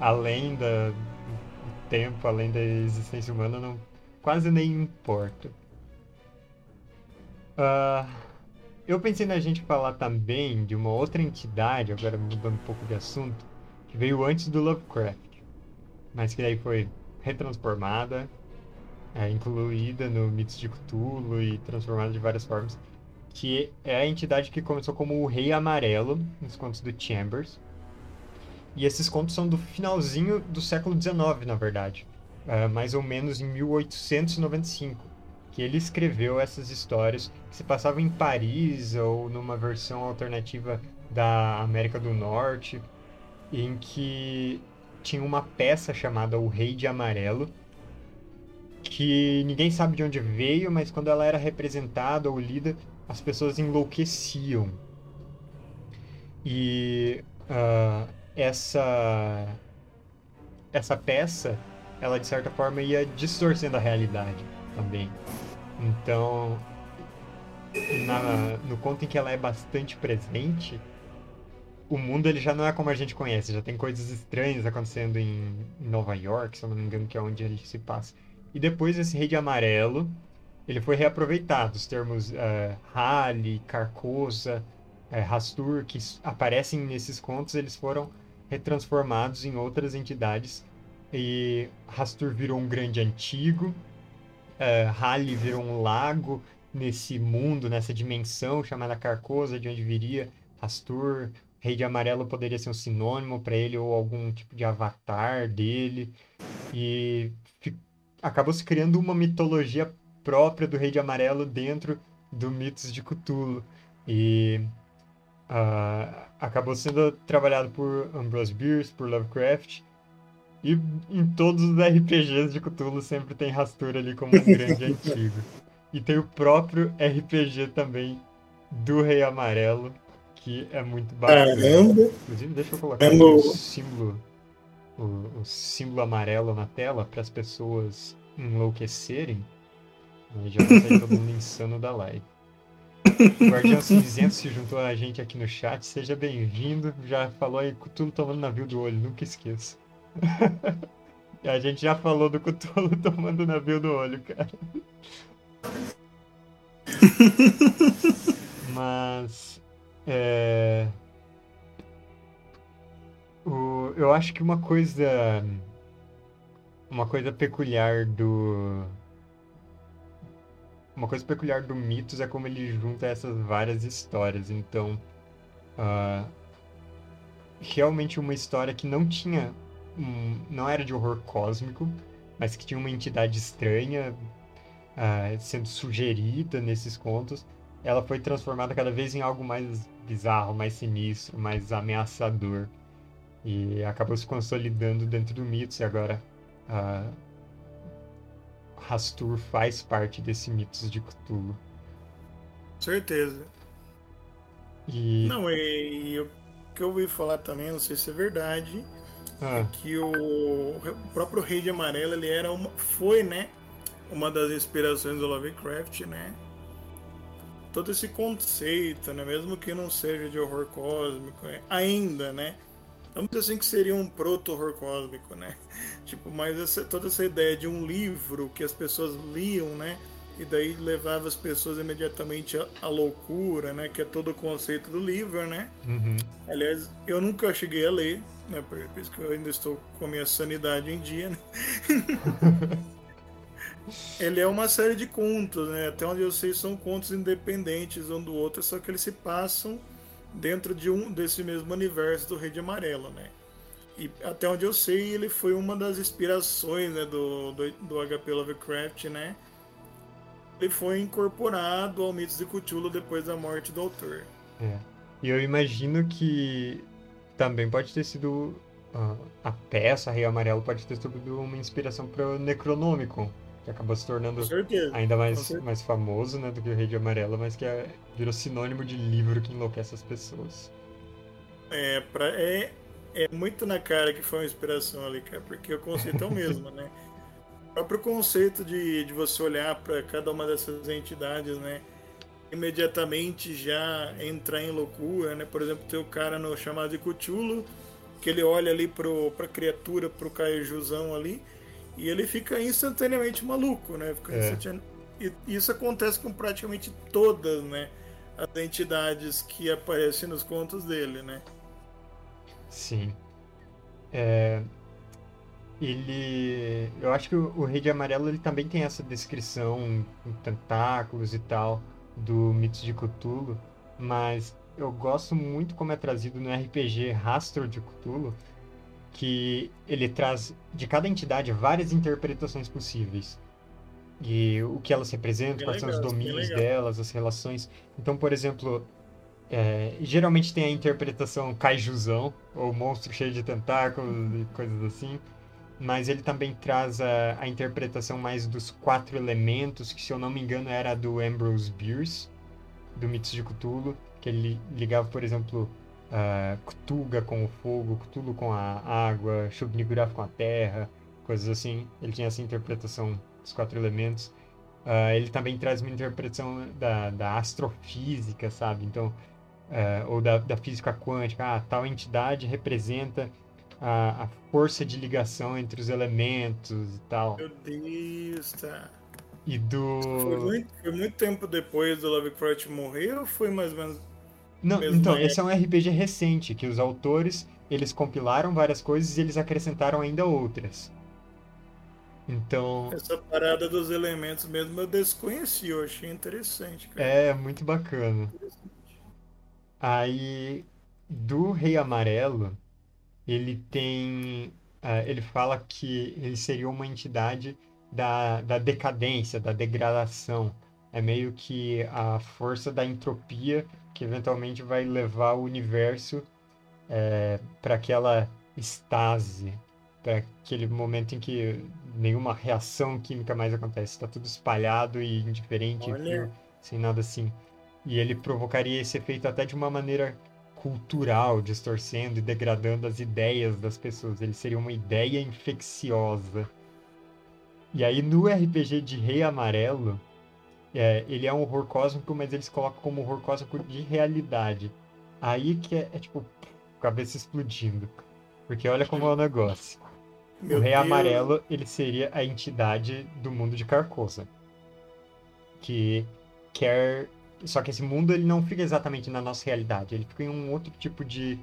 além da, do tempo, além da existência humana, não, quase nem importa. Uh, eu pensei na gente falar também de uma outra entidade, agora mudando um pouco de assunto, que veio antes do Lovecraft, mas que daí foi retransformada, é, incluída no Mitos de Cthulhu e transformada de várias formas, que é a entidade que começou como o Rei Amarelo nos contos do Chambers, e esses contos são do finalzinho do século XIX, na verdade. Uh, mais ou menos em 1895. Que ele escreveu essas histórias que se passavam em Paris ou numa versão alternativa da América do Norte, em que tinha uma peça chamada O Rei de Amarelo, que ninguém sabe de onde veio, mas quando ela era representada ou lida, as pessoas enlouqueciam. E uh, essa essa peça, ela de certa forma ia distorcendo a realidade também. Então, na, no conto em que ela é bastante presente, o mundo ele já não é como a gente conhece, já tem coisas estranhas acontecendo em, Nova York, se eu não me engano, que é onde gente se passa. E depois esse rei de amarelo, ele foi reaproveitado, os termos uh, Hali, Carcosa, uh, Rastur, que aparecem nesses contos, eles foram retransformados em outras entidades. E Rastur virou um grande antigo, uh, Hali virou um lago nesse mundo, nessa dimensão chamada Carcosa, de onde viria Rastur. Rei de Amarelo poderia ser um sinônimo para ele ou algum tipo de avatar dele. E acabou se criando uma mitologia própria do Rei de Amarelo dentro do mitos de Cthulhu. E uh, acabou sendo trabalhado por Ambrose Bierce, por Lovecraft. E em todos os RPGs de Cthulhu sempre tem Rastura ali como um (laughs) grande antigo. E tem o próprio RPG também do Rei Amarelo, que é muito bacana. Caramba! Inclusive, deixa eu colocar o símbolo, o, o símbolo amarelo na tela para as pessoas enlouquecerem. Já vai sair todo mundo insano da live. Guardião Cinzento se juntou a gente aqui no chat. Seja bem-vindo. Já falou aí com tudo tomando navio do olho, nunca esqueça. (laughs) a gente já falou do Cthulhu (laughs) tomando o navio do olho, cara. (laughs) Mas. É... O, eu acho que uma coisa. Uma coisa peculiar do. Uma coisa peculiar do Mitos é como ele junta essas várias histórias. Então. Uh, realmente uma história que não tinha. Um, não era de horror cósmico, mas que tinha uma entidade estranha uh, sendo sugerida nesses contos. Ela foi transformada cada vez em algo mais bizarro, mais sinistro, mais ameaçador. E acabou se consolidando dentro do Mitos e agora uh, Rastur faz parte desse Mitos de Cthulhu. Certeza. E... Não, e, e o que eu ouvi falar também, não sei se é verdade, ah. é que o, o, próprio Rei de Amarelo, ele era uma, foi, né, uma das inspirações do Lovecraft, né? Todo esse conceito, né, mesmo que não seja de horror cósmico, é, ainda, né, vamos dizer assim que seria um proto-horror cósmico, né? (laughs) Tipo, mas essa, toda essa ideia de um livro que as pessoas liam, né? E daí levava as pessoas imediatamente à, loucura, né? Que é todo o conceito do livro, né? Uhum. Aliás, eu nunca cheguei a ler, né? Por isso que eu ainda estou com a minha sanidade em dia, né? (laughs) Ele é uma série de contos, né? Até onde eu sei são contos independentes um do outro, só que eles se passam dentro de um desse mesmo universo do Rede Amarelo, né? E até onde eu sei, ele foi uma das inspirações né, do, do, do HP Lovecraft, né? Ele foi incorporado ao Mitos de Cthulhu depois da morte do autor. É. E eu imagino que também pode ter sido uh, a peça Rei Amarelo pode ter sido uma inspiração para o Necronomicon, que acabou se tornando ainda mais, mais famoso né, do que o Rei de Amarelo, mas que é, virou sinônimo de livro que enlouquece as pessoas. É, pra, é, é muito na cara que foi uma inspiração ali, cara, porque o conceito é o mesmo, né? (laughs) O próprio conceito de, de você olhar para cada uma dessas entidades, né? Imediatamente já entrar em loucura, né? Por exemplo, tem o cara no chamado de Cthulhu, que ele olha ali pro, pra criatura, pro caijuzão ali, e ele fica instantaneamente maluco, né? É. E isso acontece com praticamente todas, né? As entidades que aparecem nos contos dele, né? Sim. É... Ele. Eu acho que o, o Rei de Amarelo ele também tem essa descrição com tentáculos e tal do Mitos de Cthulhu, mas eu gosto muito como é trazido no RPG Rastro de Cthulhu, que ele traz de cada entidade várias interpretações possíveis. E o que elas representam, quais são os domínios delas, as relações. Então, por exemplo, é, geralmente tem a interpretação kaijuzão, ou monstro cheio de tentáculos e coisas assim. Mas ele também traz a, a interpretação mais dos quatro elementos, que se eu não me engano era do Ambrose Bierce, do Mitos de Cthulhu, que ele ligava, por exemplo, uh, com o fogo, Cthulhu com a água, shub com a terra, coisas assim. Ele tinha essa interpretação dos quatro elementos. Uh, ele também traz uma interpretação da, da astrofísica, sabe? Então, uh, ou da, da física quântica. Ah, tal entidade representa a, a força de ligação entre os elementos e tal. Meu Deus, tá. E do. Foi muito, foi muito tempo depois do Lovecraft morrer ou foi mais ou menos não, então, esse é um RPG recente, que os autores, eles compilaram várias coisas e eles acrescentaram ainda outras. Então... Essa parada dos elementos mesmo eu desconheci, eu achei interessante. Cara. É, muito bacana. Aí, do Rei Amarelo, ele tem... Uh, ele fala que ele seria uma entidade da, da decadência, da degradação. É meio que a força da entropia que eventualmente vai levar o universo é, para aquela estase, para aquele momento em que nenhuma reação química mais acontece, está tudo espalhado e indiferente, frio, sem nada assim. E ele provocaria esse efeito até de uma maneira cultural, distorcendo e degradando as ideias das pessoas. Ele seria uma ideia infecciosa. E aí no RPG de Rei Amarelo, é, ele é um horror cósmico, mas eles colocam como horror cósmico de realidade. Aí que é, é tipo, cabeça explodindo. Porque olha como é o negócio. Meu o Rei Deus. Amarelo, ele seria a entidade do mundo de Carcosa. Que quer... Só que esse mundo, ele não fica exatamente na nossa realidade. Ele fica em um outro tipo de,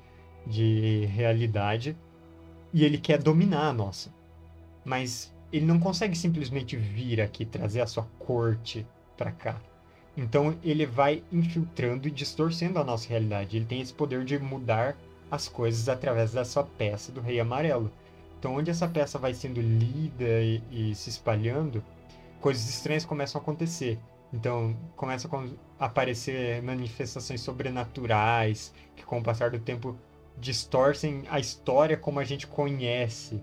de realidade. E ele quer dominar a nossa. Mas ele não consegue simplesmente vir aqui, trazer a sua corte para cá. Então ele vai infiltrando e distorcendo a nossa realidade. Ele tem esse poder de mudar as coisas através da sua peça do Rei Amarelo. Então, onde essa peça vai sendo lida e, e se espalhando, coisas estranhas começam a acontecer. Então, começam a aparecer manifestações sobrenaturais que, com o passar do tempo, distorcem a história como a gente conhece.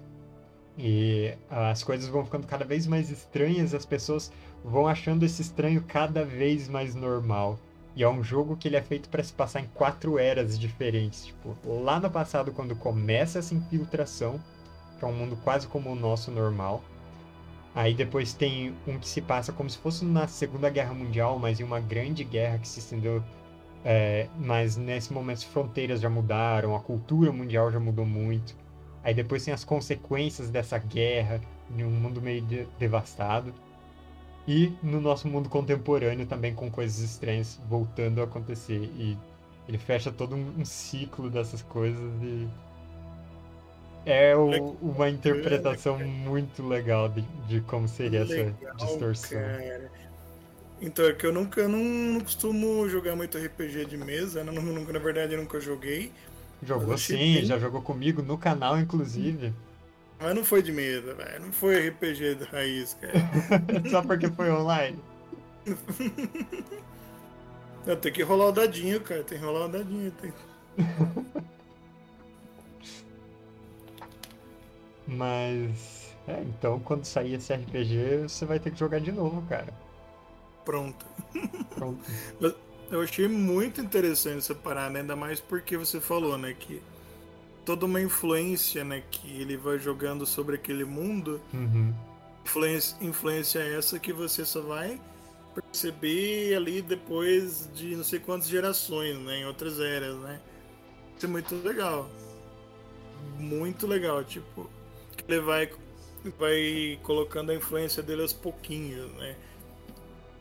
E as coisas vão ficando cada vez mais estranhas, as pessoas vão achando esse estranho cada vez mais normal. E é um jogo que ele é feito para se passar em quatro eras diferentes. Tipo, lá no passado, quando começa essa infiltração, que é um mundo quase como o nosso normal. Aí depois tem um que se passa como se fosse na Segunda Guerra Mundial, mas em uma grande guerra que se estendeu. É, mas nesse momento as fronteiras já mudaram, a cultura mundial já mudou muito. Aí depois tem as consequências dessa guerra em um mundo meio de devastado. E no nosso mundo contemporâneo também com coisas estranhas voltando a acontecer. E ele fecha todo um, um ciclo dessas coisas e é o, uma interpretação muito legal de, de como seria legal, essa distorção. Cara. Então, é que eu nunca não, não costumo jogar muito RPG de mesa, né? nunca, na verdade eu nunca joguei. Jogou sim, já jogou comigo no canal, inclusive. Mas não foi de mesa, velho. Não foi RPG da raiz, cara. (laughs) Só porque foi online. (laughs) Eu tenho que rolar o dadinho, cara. Tem que rolar o dadinho. Tem... (laughs) Mas. É, então quando sair esse RPG, você vai ter que jogar de novo, cara. Pronto. Pronto. Eu achei muito interessante essa parada, ainda mais porque você falou, né, que toda uma influência, né, que ele vai jogando sobre aquele mundo. Uhum. Influência, influência essa que você só vai perceber ali depois de não sei quantas gerações, né, em outras eras, né. Isso é muito legal. Muito legal, tipo, ele vai vai colocando a influência dele aos pouquinhos, né?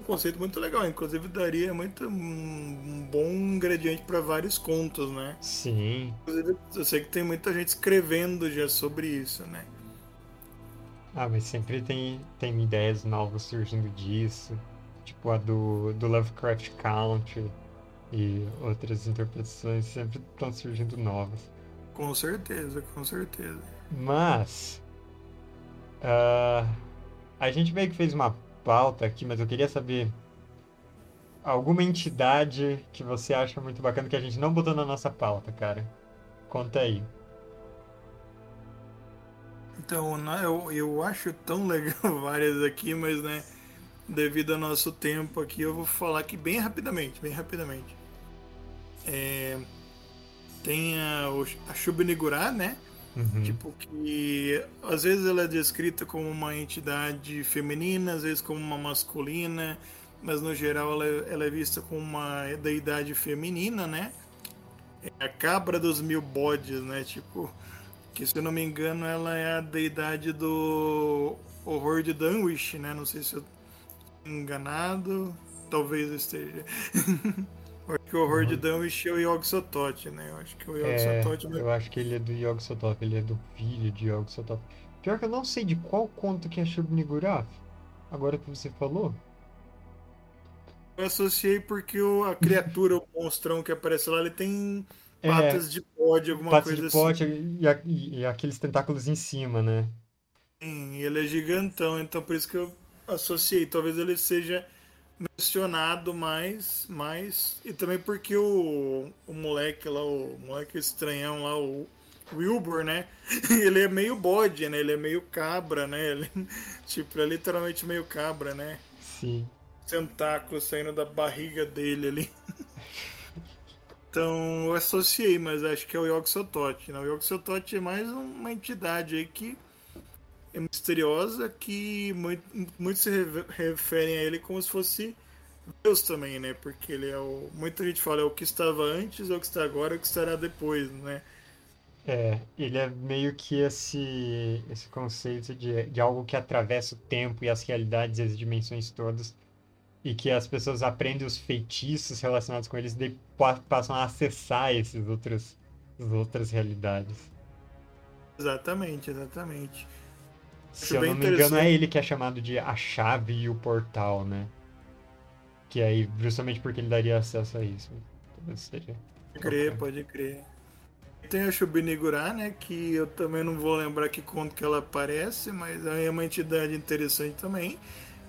Um conceito muito legal, inclusive daria muito um bom ingrediente para vários contos, né? Sim. Inclusive, eu sei que tem muita gente escrevendo já sobre isso, né? Ah, mas sempre tem, tem ideias novas surgindo disso, tipo a do, do Lovecraft Country e outras interpretações sempre estão surgindo novas. Com certeza, com certeza. Mas. Uh, a gente meio que fez uma pauta aqui, mas eu queria saber. Alguma entidade que você acha muito bacana que a gente não botou na nossa pauta, cara? Conta aí. Então, eu, eu acho tão (laughs) legal várias aqui, mas né, devido ao nosso tempo aqui, eu vou falar aqui bem rapidamente, bem rapidamente. É, tem a, a Shubnigurá, né? Uhum. Tipo, que às vezes ela é descrita como uma entidade feminina, às vezes como uma masculina, mas no geral ela, é, ela é vista como uma deidade feminina, né? É a cabra dos mil bodes, né? Tipo, que se eu não me engano ela é a deidade do horror de Dunwich, né? Não sei se eu enganado, talvez eu esteja. (laughs) acho que o horror uhum. de Dunwich é o Yog Sothoth, né? Eu acho que o Yog é, Sothoth... Eu acho que ele é do Yog Sothoth, ele é do filho de Yog Sothoth. Pior que eu não sei de qual conto que é Shub Nigurath, agora que você falou. Eu associei porque o, a criatura, o monstrão que aparece lá, ele tem é, patas é, de bode, alguma patas coisa de pote assim. E, e, e, aqueles tentáculos em cima, né? Sim, ele é gigantão, então por isso que eu associei. Talvez ele seja mencionado mais, mais e também porque o, o moleque lá, o moleque estranhão lá, o Wilbur, né? (laughs) Ele é meio bode, né? Ele é meio cabra, né? Ele, (laughs) tipo, ele é literalmente meio cabra, né? Sim. Tentáculo saindo da barriga dele ali. (laughs) Então eu associei, mas acho que é o Yog Sothoth, né? O Yog Sothoth é mais uma entidade aí que é misteriosa que muito, muitos se referem a ele como se fosse Deus também, né? Porque ele é o. Muita gente fala é o que estava antes, é o que está agora, é o que estará depois, né? É, ele é meio que esse, esse conceito de, de algo que atravessa o tempo e as realidades e as dimensões todas, e que as pessoas aprendem os feitiços relacionados com eles e passam a acessar esses outros, as outras realidades. Exatamente, exatamente. Se eu não me engano, é ele que é chamado de a chave e o portal, né? Que aí, justamente porque ele daria acesso a isso. Talvez seja. Pode crer, pode crer. Tem a Shubinigura, né? Que eu também não vou lembrar que conto que ela aparece, mas é uma entidade interessante também.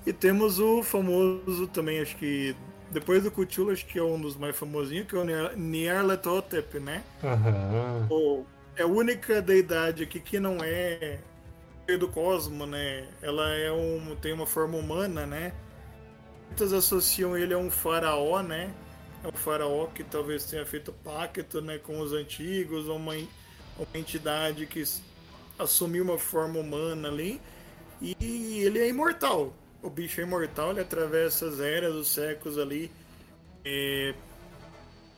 E temos o famoso também, acho que depois do Cthulhu, acho que é um dos mais famosinhos, que é o Nyarlathotep, né? Uhum. é a única deidade aqui que não é do cosmo, né? Ela é um, tem uma forma humana, né? Muitos associam ele a um faraó, né? É um faraó que talvez tenha feito pacto né, com os antigos, ou uma, uma entidade que assumiu uma forma humana ali. E ele é imortal. O bicho é imortal, ele atravessa as eras, os séculos ali, é,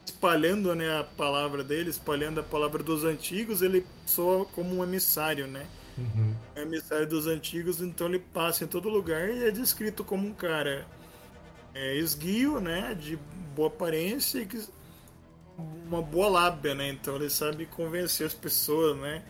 espalhando né, a palavra dele, espalhando a palavra dos antigos, ele soa como um emissário, né? Uhum. É emissário dos antigos, então ele passa em todo lugar e é descrito como um cara é, esguio, né? De boa aparência e que, uma boa lábia, né? Então ele sabe convencer as pessoas, né?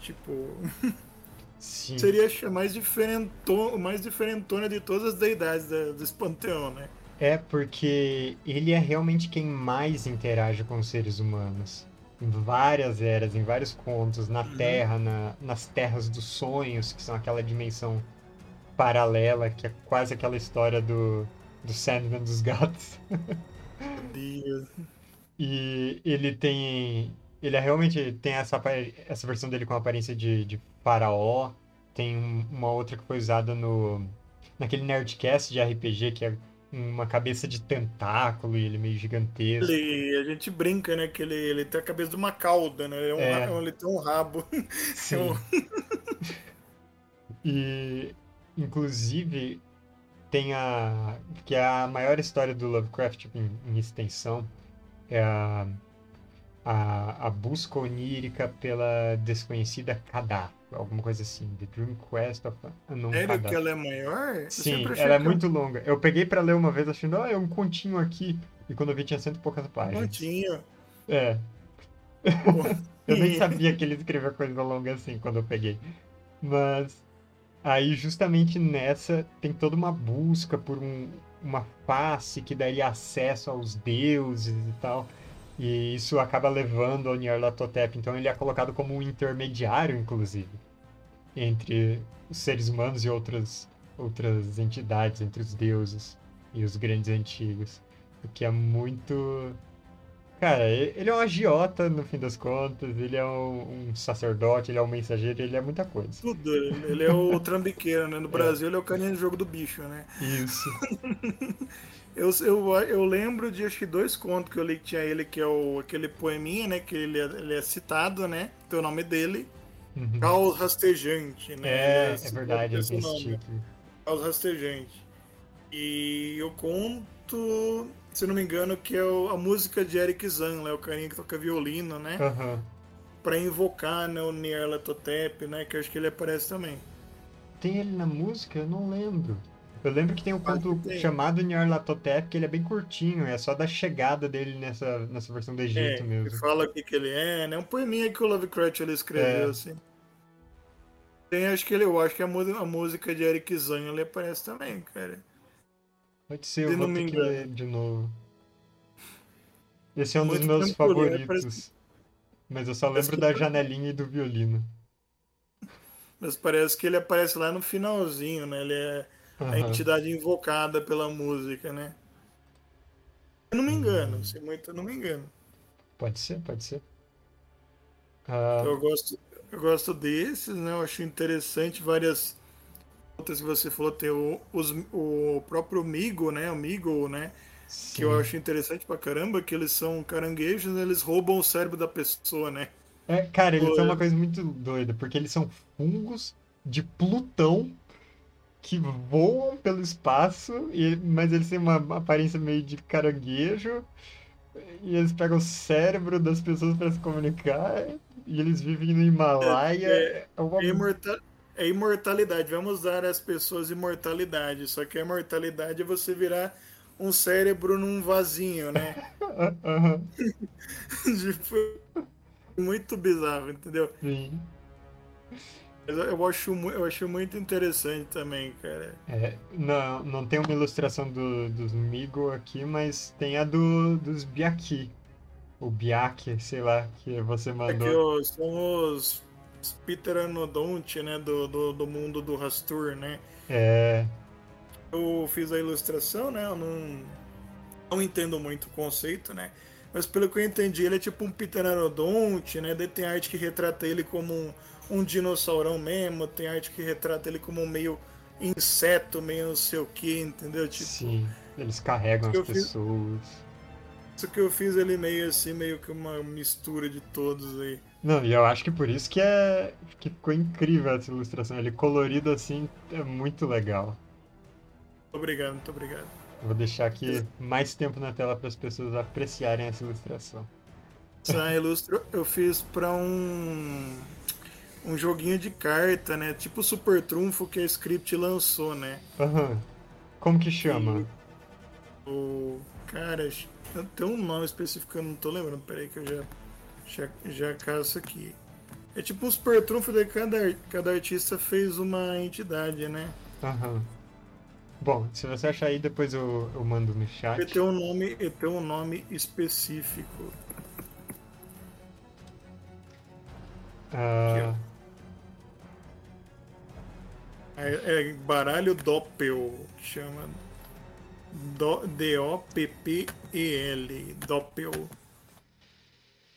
Tipo. (laughs) Sim. Seria a mais diferentona, mais diferentona de todas as deidades da, desse panteão, né? É, porque ele é realmente quem mais interage com os seres humanos em várias eras, em vários contos, na uhum. Terra, na, nas Terras dos Sonhos, que são aquela dimensão paralela, que é quase aquela história do, do Sandman dos gatos. Deus. E ele tem. Ele é realmente tem essa, essa versão dele com aparência de, de faraó. Tem uma outra que foi usada no. naquele Nerdcast de RPG, que é uma cabeça de tentáculo e ele é meio gigantesco. Ele, a gente brinca, né? Que ele, ele tem a cabeça de uma cauda, né? Ele, é um, é. ele tem um rabo. (laughs) Sim. (laughs) e, inclusive, tem a. que é a maior história do Lovecraft tipo, em, em extensão. É a, a, a busca onírica pela desconhecida Kadar alguma coisa assim. The Dream Quest of Unknown Sério que ela é maior? Sim, ela é muito longa. Eu peguei para ler uma vez achando, ah, é um continho aqui. E quando eu vi tinha cento e poucas páginas. Continho. É. (laughs) eu nem sabia que ele escrevia coisa longa assim quando eu peguei. Mas aí justamente nessa tem toda uma busca por um, uma face que daria acesso aos deuses e tal. E isso acaba levando ao Nyarlathotep. Então ele é colocado como um intermediário, inclusive, entre os seres humanos e outras, outras entidades, entre os deuses e os grandes antigos. O que é muito. Cara, ele é um agiota, no fim das contas, ele é um, um sacerdote, ele é um mensageiro, ele é muita coisa. Tudo, ele é o (laughs) trambiqueiro, né? No é. Brasil ele é o carinha de jogo do bicho, né? Isso. (laughs) Eu, eu, eu lembro de acho que dois contos que eu li que tinha ele, que é o, aquele poeminha, né? Que ele é, ele é citado, né? Tem o nome dele. Uhum. Caos Rastejante, né? É, é, é verdade, esse nome. Caos Rastejante. E eu conto, se não me engano, que é a música de Eric Zan, né? O carinha que toca violino, né? Uhum. Pra invocar né, o Nyarlathotep, né? Que eu acho que ele aparece também. Tem ele na música? Eu não lembro. Eu lembro que tem um conto chamado Nyarlathotep, que ele é bem curtinho, é só da chegada dele nessa, nessa versão do Egito é, mesmo. fala o que, que ele é, né? Um poeminha que o Lovecraft ele escreveu, é. assim. Tem, acho que ele, eu acho que a, a música de Eric Zan ele aparece também, cara. Pode ser, eu vou ter que ler de novo. Esse é um Muito dos meus favoritos. Parece... Mas eu só lembro da janelinha e do violino. Mas parece que ele aparece lá no finalzinho, né? Ele é uhum. a entidade invocada pela música, né? Eu não me engano, uhum. se muito, eu não me engano. Pode ser, pode ser. Uh... Eu gosto, eu gosto desses, né? Eu acho interessante várias outras que você falou, tem o, os, o próprio Migo, né? O Migo, né? Sim. Que eu acho interessante pra caramba, que eles são caranguejos, né? eles roubam o cérebro da pessoa, né? É, cara, eles são uma coisa muito doida, porque eles são fungos de Plutão que voam pelo espaço, e, mas eles têm uma aparência meio de caranguejo. E eles pegam o cérebro das pessoas para se comunicar. e eles vivem no Himalaia. É, é, uma... é, é imortalidade. Vamos dar às pessoas imortalidade. Só que a imortalidade é você virar um cérebro num vasinho, né? (laughs) uhum. (laughs) tipo, muito bizarro, entendeu? Sim. Eu acho, eu acho muito interessante também, cara. É, não, não tem uma ilustração do, dos Migo aqui, mas tem a do, dos Biaki. O Biaki, sei lá, que você mandou. Aqui, são os Pteranodonte, né, do, do, do mundo do Rastur, né? É. Eu fiz a ilustração, né, eu não, não entendo muito o conceito, né? Mas pelo que eu entendi, ele é tipo um Pteranodonte, né? Daí tem arte que retrata ele como um um dinossaurão mesmo, tem arte que retrata ele como um meio inseto, meio não sei o que, entendeu? Tipo, Sim, eles carregam as pessoas. Fiz... Isso que eu fiz ele meio assim, meio que uma mistura de todos aí. Não, e eu acho que por isso que é que ficou incrível essa ilustração. Ele colorido assim é muito legal. Muito obrigado, muito obrigado. Vou deixar aqui mais tempo na tela para as pessoas apreciarem essa ilustração. Essa ilustra eu fiz para um um joguinho de carta, né? Tipo o Super Trunfo que a Script lançou, né? Aham. Uhum. Como que chama? E, o. Cara, tem um nome específico que eu não tô lembrando. Peraí que eu já, já, já caço aqui. É tipo um Super Trunfo de cada, cada artista fez uma entidade, né? Aham. Bom, se você achar aí, depois eu, eu mando no chat. Ele tem um nome, ele tem um nome específico. Uh... Aqui, é, é baralho Doppel, que chama. D-O-P-P-E-L. Doppel.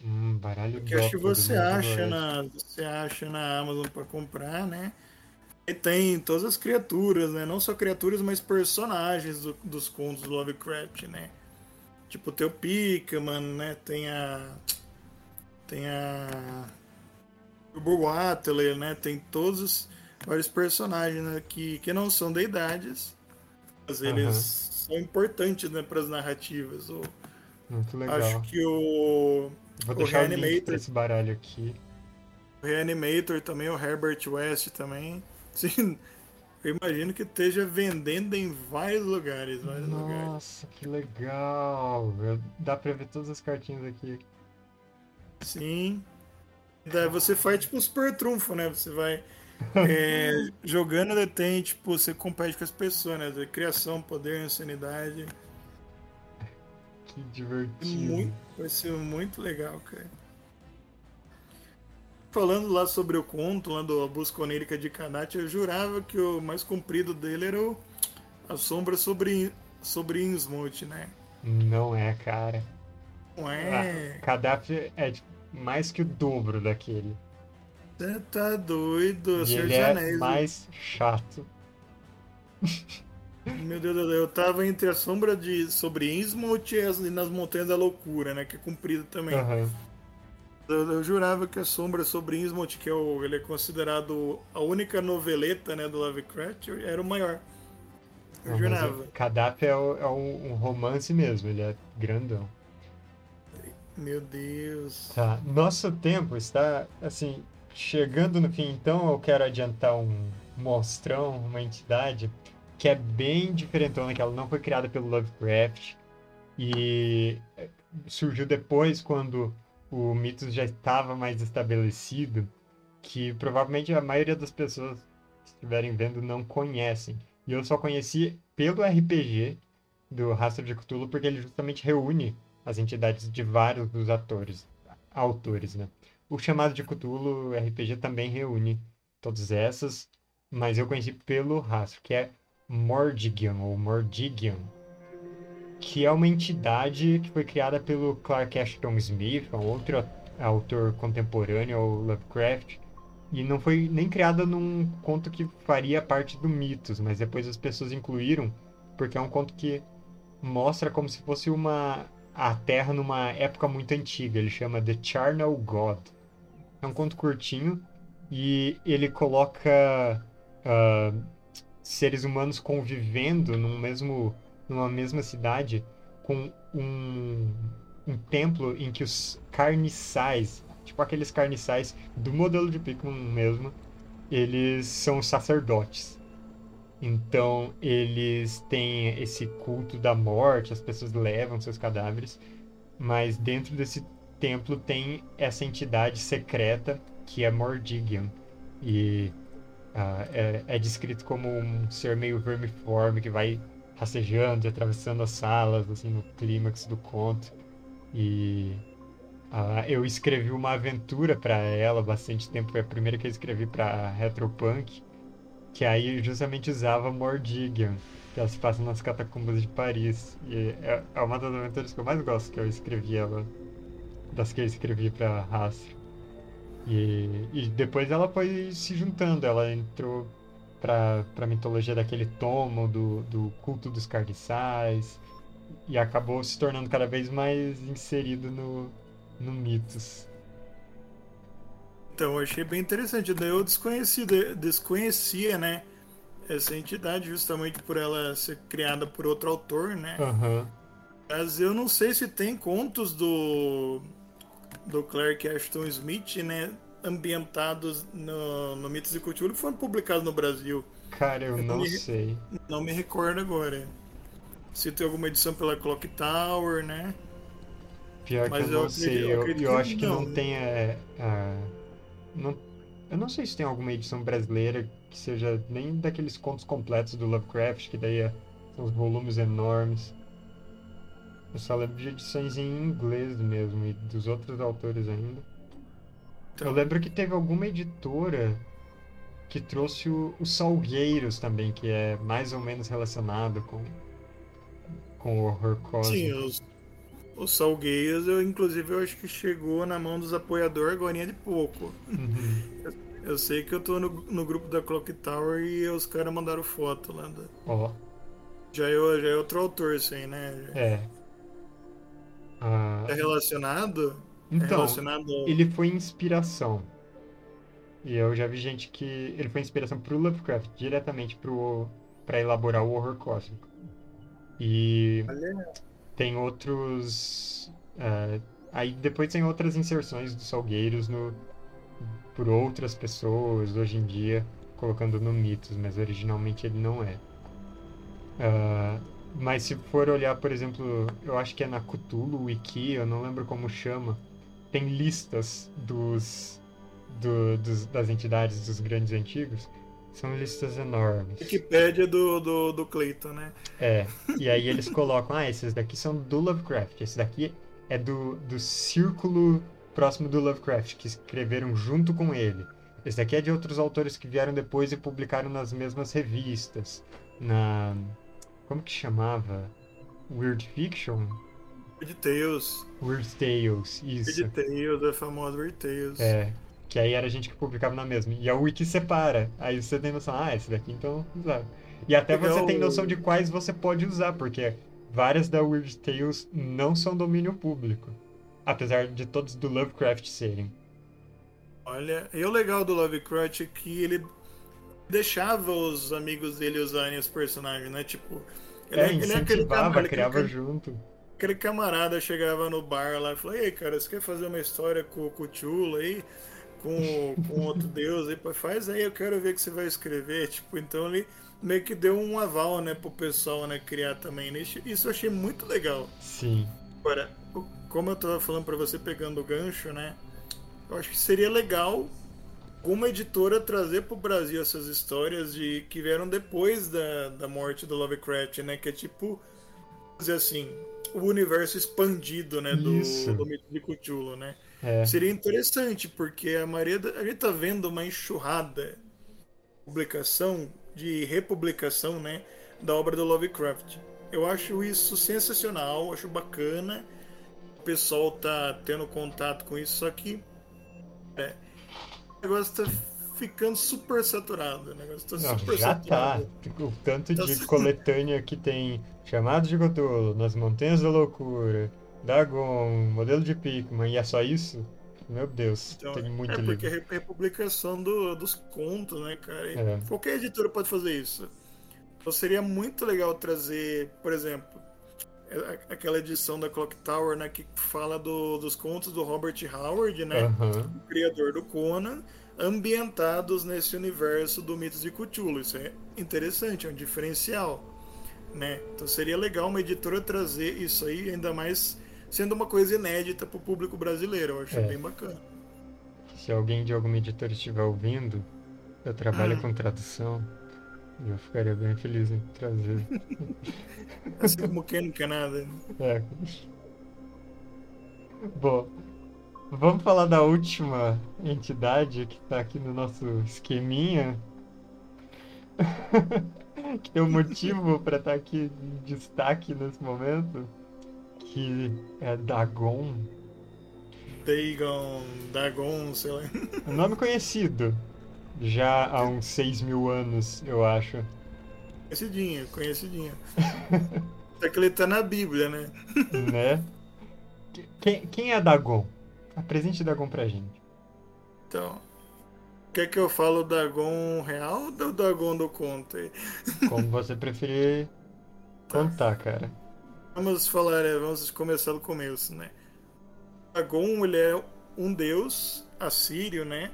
Hum, baralho que acho que você acha, na, você acha na Amazon para comprar, né? E tem todas as criaturas, né? Não só criaturas, mas personagens do, dos contos do Lovecraft, né? Tipo, tem o Pikaman, né? Tem a. Tem a. O Burwatler, né? Tem todos os vários personagens né, que, que não são deidades, mas eles uhum. são importantes né, para as narrativas. O, Muito legal. Acho que o. Vou deixar o Reanimator, esse baralho aqui. O Reanimator também, o Herbert West também. (laughs) Sim, eu imagino que esteja vendendo em vários lugares. Vários Nossa, lugares. que legal! Dá pra ver todas as cartinhas aqui. Sim. Daí você faz tipo um super trunfo, né? Você vai é, (laughs) jogando detém, tipo, você compete com as pessoas, né? Criação, poder, insanidade. Que divertido. Muito, vai ser muito legal, cara. Falando lá sobre o conto, lá do A Busca Onírica de Kanat, eu jurava que o mais comprido dele era o A Sombra sobre, sobre Innsmouth, né? Não é, cara. Não é. Kadhafi é tipo, mais que o dobro daquele. Você tá doido, e Senhor ele Anéis. É mais chato. Meu Deus do céu, eu tava entre a sombra de sobre Innsmouth e nas Montanhas da Loucura, né? Que é comprido também. Uhum. Eu, eu, jurava que a sombra sobre Innsmouth, que é o, ele é considerado a única noveleta né, do Lovecraft, era o maior. Eu Não, jurava. Kadhafi é, o, é um romance mesmo, ele é grandão. Meu Deus. Tá. Nosso tempo está, assim, Chegando no fim, então, eu quero adiantar um monstrão, uma entidade que é bem diferentona, que ela não foi criada pelo Lovecraft e surgiu depois quando o mito já estava mais estabelecido, que provavelmente a maioria das pessoas que estiverem vendo não conhecem. E eu só conheci pelo RPG do Rastro de Cthulhu porque ele justamente reúne as entidades de vários dos atores, autores, né? O chamado de Cthulhu RPG também reúne todas essas, mas eu conheci pelo rastro, que é Mordigion, ou Mordigion, que é uma entidade que foi criada pelo Clark Ashton Smith, um outro autor contemporâneo ao Lovecraft, e não foi nem criada num conto que faria parte do mitos, mas depois as pessoas incluíram, porque é um conto que mostra como se fosse uma a Terra numa época muito antiga. Ele chama The Charnel God. É um conto curtinho e ele coloca uh, seres humanos convivendo num mesmo, numa mesma cidade com um, um templo em que os carniçais tipo aqueles carniçais do modelo de Pikmin mesmo, eles são sacerdotes. Então, eles têm esse culto da morte, as pessoas levam seus cadáveres, mas dentro desse templo tem essa entidade secreta que é Mordigian. E uh, é, é, descrito como um ser meio vermiforme que vai rastejando e atravessando as salas, assim, no clímax do conto. E uh, eu escrevi uma aventura para ela bastante tempo, foi a primeira que eu escrevi para Retropunk, que aí justamente usava Mordigian, que ela se passa nas catacumbas de Paris. E é, é uma das aventuras que eu mais gosto, que eu escrevi ela, das que eu escrevi para Rastro. E, e depois ela foi se juntando, ela entrou para a mitologia daquele tomo do, do culto dos carniçais e acabou se tornando cada vez mais inserido no, no mitos. Então, eu achei bem interessante. Daí eu desconheci, desconhecia, né? Essa entidade, justamente por ela ser criada por outro autor, né? Uhum. Mas eu não sei se tem contos do do Clark Ashton Smith, né? Ambientados no, no Mitos e Cthulhu foram publicados no Brasil. Cara, eu, eu não me, sei. Não me recordo agora. Se tem alguma edição pela Clock Tower, né? Pior Mas que eu não sei. Eu, eu, eu acho que não, não tem. É, é, não, eu não sei se tem alguma edição brasileira que seja nem daqueles contos completos do Lovecraft, que daí é, são os volumes enormes. Eu só lembro de edições em inglês mesmo e dos outros autores ainda. Eu lembro que teve alguma editora que trouxe o, o Salgueiros também, que é mais ou menos relacionado com, com o horror cósmico. Sim, os, os Salgueiros, eu, inclusive, eu acho que chegou na mão dos apoiadores agora de pouco. Uhum. Eu, eu, sei que eu tô no, no grupo da Clock Tower e os caras mandaram foto lá. Da... Ó. Já, é, já é outro autor, assim, né? É. Ah, é relacionado? É então, é relacionado... ele foi inspiração. E eu já vi gente que ele foi inspiração pro Lovecraft, diretamente pro para elaborar o horror cósmico. E Olha. tem outros uh, aí depois tem outras inserções dos Salgueiros no por outras pessoas hoje em dia colocando no mitos, mas originalmente ele não é. Uh, mas se for olhar, por exemplo, eu acho que é na Cthulhu Wiki, eu não lembro como chama, tem listas dos, do, dos das entidades dos grandes antigos. São listas enormes. Wikipédia do, do, do Clayton, né? É. E aí eles colocam, ah, esses daqui são do Lovecraft. Esse daqui é do, do círculo próximo do Lovecraft, que escreveram junto com ele. Esse daqui é de outros autores que vieram depois e publicaram nas mesmas revistas. Na, como que chamava? Weird Fiction? Weird Tales. Weird Tales, isso. Weird Tales, é famoso Weird Tales. É, que aí era a gente que publicava na mesma. E a Wiki separa. Aí você tem noção, ah, esse daqui então usar. E até Legal. você tem noção de quais você pode usar, porque várias da Weird Tales não são domínio público. Apesar de todos do Lovecraft serem. Olha, e o legal do Lovecraft é que ele deixava os amigos dele usarem os personagens, né? Tipo, ele é, ele é aquele cara, criava aquele, junto. Aquele camarada chegava no bar lá e falou: Ei, cara, você quer fazer uma história com, com o Chula aí? Com, com outro (laughs) deus aí? Faz aí, eu quero ver o que você vai escrever. Tipo, então ele meio que deu um aval, né, pro pessoal, né, criar também. Isso eu achei muito legal. Sim. Agora, como eu tava falando para você pegando o gancho, né? Eu acho que seria legal alguma editora trazer para o Brasil essas histórias de que vieram depois da, da morte do Lovecraft, né? Que é tipo, dizer assim, o universo expandido, né? Do, do mito de Cthulhu, né? É. Seria interessante, porque a maioria da, a gente tá vendo uma enxurrada de publicação, de republicação, né? Da obra do Lovecraft. Eu acho isso sensacional, acho bacana. O pessoal tá tendo contato com isso, só que é, negócio tá ficando super saturado. O negócio tá Não, super já tá. saturado. tá. O tanto tá de coletânea que tem chamado de Cthulhu, nas Montanhas da Loucura, Dagon, modelo de Pikmin, e é só isso? Meu Deus, então, tem muito é livro. É porque é republicação do, dos contos, né, cara? É. Qualquer editora pode fazer isso. Então seria muito legal trazer, por exemplo, é, aquela edição da Clock Tower, né, que fala do, dos contos do Robert Howard, né, uhum. o criador do Conan, ambientados nesse universo do mitos de Cthulhu. Isso é interessante, é um diferencial, né? Então seria legal uma editora trazer isso aí, ainda mais sendo uma coisa inédita para o público brasileiro. Eu acho é. bem bacana. Se alguém de alguma editora estiver ouvindo, eu trabalho hum. com tradução. Eu ficaria bem feliz em trazer. assim como quem não quer nada. É. Bom, vamos falar da última entidade que está aqui no nosso esqueminha. (laughs) que tem um motivo para estar tá aqui em destaque nesse momento. Que é Dagon. Dagon, Dagon, sei lá. Um nome conhecido já há uns 6 mil anos, eu acho. Conhecidinho, conhecidinho. (laughs) Só que ele tá na Bíblia, né? (laughs) né? Quem, quem é Dagon? Apresente Dagon pra gente. Então, quer que eu falo Dagon real ou do Dagon do conto aí? (laughs) Como você preferir contar, cara. Vamos falar, é, vamos começar do começo, né? Dagon, ele é um deus assírio, né?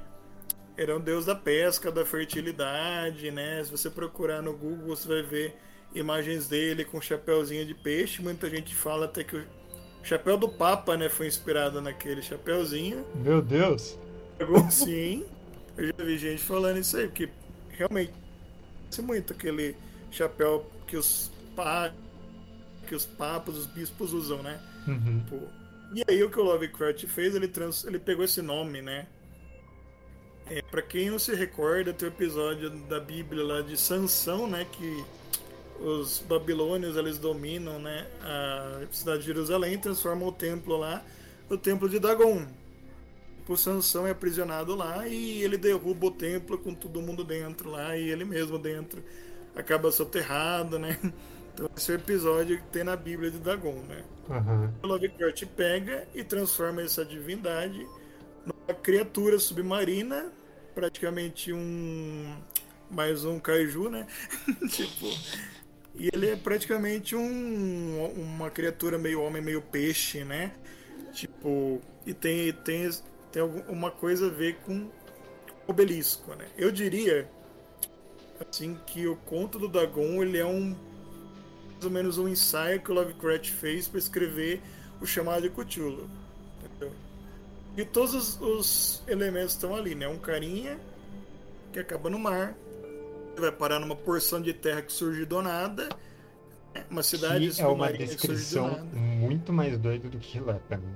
Era um deus da pesca, da fertilidade, né? Se você procurar no Google, você vai ver imagens dele com chapéuzinho de peixe. Muita gente fala até que o chapéu do Papa, né, foi inspirado naquele chapéuzinho. Meu Deus! (laughs) Sim, eu já vi gente falando isso aí, porque realmente parece muito aquele chapéu que os pa... que os papas, os bispos usam, né? Uhum. E aí o que o Lovecraft fez, ele, trans... ele pegou esse nome, né? É, para quem não se recorda, tem o episódio da Bíblia lá de Sansão, né, que os babilônios eles dominam, né, a cidade de Jerusalém, transformam o templo lá no templo de Dagon. O Sansão é aprisionado lá e ele derruba o templo com todo mundo dentro lá e ele mesmo dentro acaba soterrado, né? Então esse é o episódio que tem na Bíblia de Dagon, né? Uhum. O Lovecraft pega e transforma essa divindade numa criatura submarina praticamente um. Mais um kaiju, né? (laughs) tipo. E ele é praticamente um, uma criatura meio homem, meio peixe, né? Tipo. E tem, tem, tem alguma coisa a ver com obelisco, né? Eu diria assim que o conto do Dagon ele é um mais ou menos um ensaio que o Lovecraft fez para escrever o chamado de Cthulhu. E todos os, os elementos estão ali, né? Um carinha que acaba no mar, vai parar numa porção de terra que surge do nada, né? uma cidade que é uma descrição muito mais doida do que pra mim.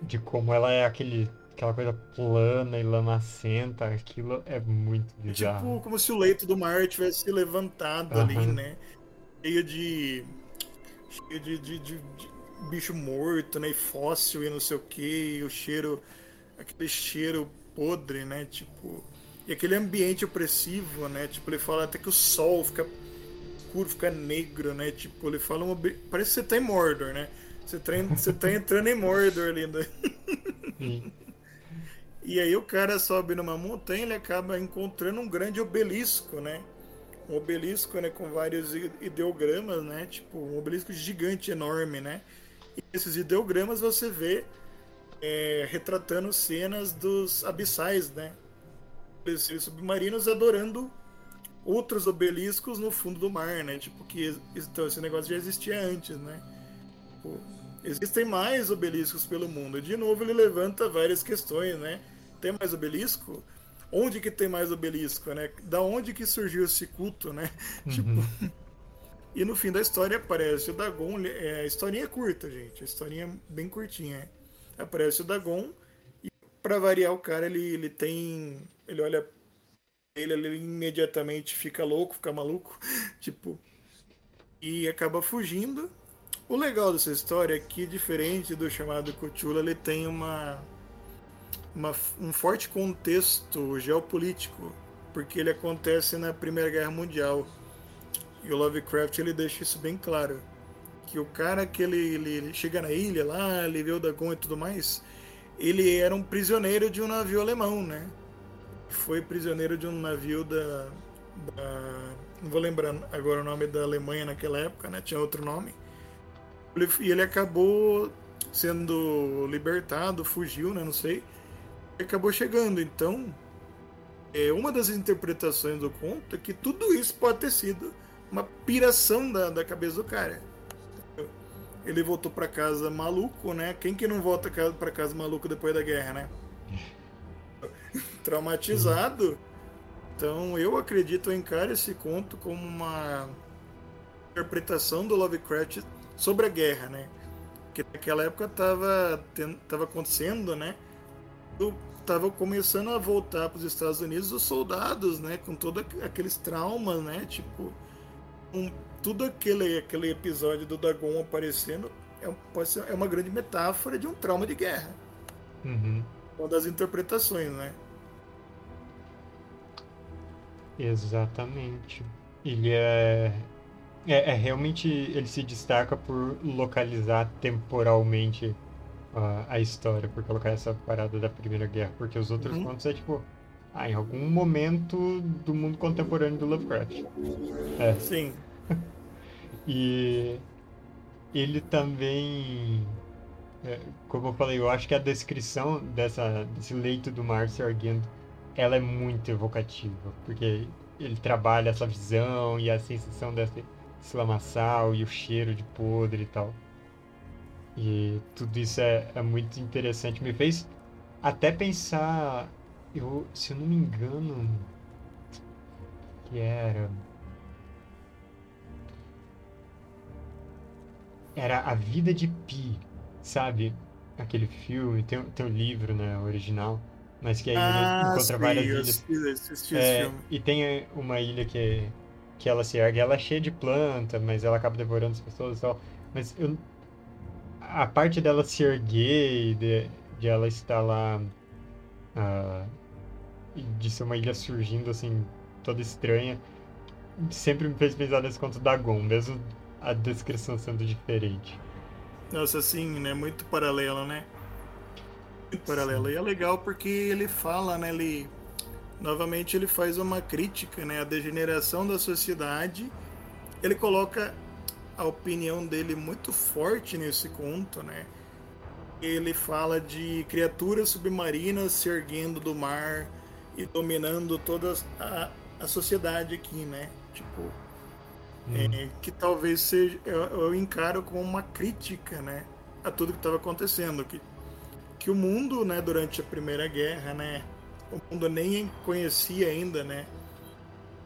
De como ela é aquele aquela coisa plana e lamacenta, aquilo é muito é bizarro. Tipo, como se o leito do mar tivesse levantado uhum. ali, né? Cheio de. cheio de, de, de, de bicho morto, né? E fóssil e não sei o que, e o cheiro, aquele cheiro podre, né? Tipo, e aquele ambiente opressivo, né? Tipo, ele fala até que o sol fica escuro, fica negro, né? Tipo, ele fala uma... parece que você tá em Mordor, né? Você tá, você tá entrando em Mordor ali, né? (laughs) E aí o cara sobe numa montanha, ele acaba encontrando um grande obelisco, né? Um obelisco, né, com vários ideogramas, né? Tipo, um obelisco gigante, enorme, né? Esses ideogramas você vê é, retratando cenas dos abissais, né? Os seres submarinos adorando outros obeliscos no fundo do mar, né? Tipo, que então, esse negócio já existia antes, né? Pô, existem mais obeliscos pelo mundo. De novo, ele levanta várias questões, né? Tem mais obelisco? Onde que tem mais obelisco, né? Da onde que surgiu esse culto, né? (laughs) Uhum. Tipo, e no fim da história aparece o Dagon. É, a historinha é curta, gente. A historinha é bem curtinha. Aparece o Dagon. E para variar, o cara ele, ele tem. Ele olha. Ele, ele imediatamente fica louco, fica maluco. (laughs) tipo. E acaba fugindo. O legal dessa história é que, diferente do chamado Cthulhu, ele tem uma, uma, um forte contexto geopolítico, porque ele acontece na Primeira Guerra Mundial. E o Lovecraft ele deixa isso bem claro. Que o cara que ele, ele, ele chega na ilha lá, ele vê o Dagon e tudo mais, ele era um prisioneiro de um navio alemão, né? Foi prisioneiro de um navio da, da, Não vou lembrar agora o nome da Alemanha naquela época, né? Tinha outro nome. Ele, e ele acabou sendo libertado, fugiu, né? Não sei. E acabou chegando. Então, é, uma das interpretações do conto é que tudo isso pode ter sido uma piração da, da cabeça do cara. Ele voltou para casa maluco, né? Quem que não volta para casa maluco depois da guerra, né? (laughs) Traumatizado. Então eu acredito, eu encaro esse conto como uma interpretação do Lovecraft sobre a guerra, né? Que naquela época estava tava acontecendo, né? Tava começando a voltar para os Estados Unidos os soldados, né? Com todos aqueles traumas, né? Tipo, um, tudo aquele, aquele episódio do Dagon aparecendo é, pode ser, é uma grande metáfora de um trauma de guerra. Uhum. Uma das interpretações, né? Exatamente. Ele é, é, é, realmente ele se destaca por localizar temporalmente uh, a história, por colocar essa parada da Primeira Guerra, porque os outros uhum. contos é tipo ah, em algum momento do mundo contemporâneo do Lovecraft. É. Sim. (laughs) e ele também, é, como eu falei, eu acho que a descrição dessa, desse leito do mar se erguendo, ela é muito evocativa, porque ele trabalha essa visão e a sensação dessa lamaçal e o cheiro de podre e tal. E tudo isso é, é muito interessante. Me fez até pensar, eu, se eu não me engano, que era era A Vida de Pi, sabe? Aquele filme, tem, tem um livro, né, original, mas que aí ah, ele encontra sim, várias ilhas. Assisti, é, e tem uma ilha que, que ela se ergue, ela é cheia de planta, mas ela acaba devorando as pessoas e tal. Mas eu, a parte dela se erguer e de, de ela estar lá. Uh, de ser uma ilha surgindo assim, toda estranha, sempre me fez pensar nesse conto da Gon, mesmo a descrição sendo diferente. Nossa, assim, né? Muito paralelo, né? Muito paralelo. E é legal porque ele fala, né? Ele novamente ele faz uma crítica, né? A degeneração da sociedade. Ele coloca a opinião dele muito forte nesse conto, né? Ele fala de criaturas submarinas se erguendo do mar e dominando toda a, a sociedade aqui, né? Tipo, é, que talvez seja eu, eu, encaro como uma crítica né a tudo que estava acontecendo que que o mundo né durante a primeira guerra né o mundo nem conhecia ainda né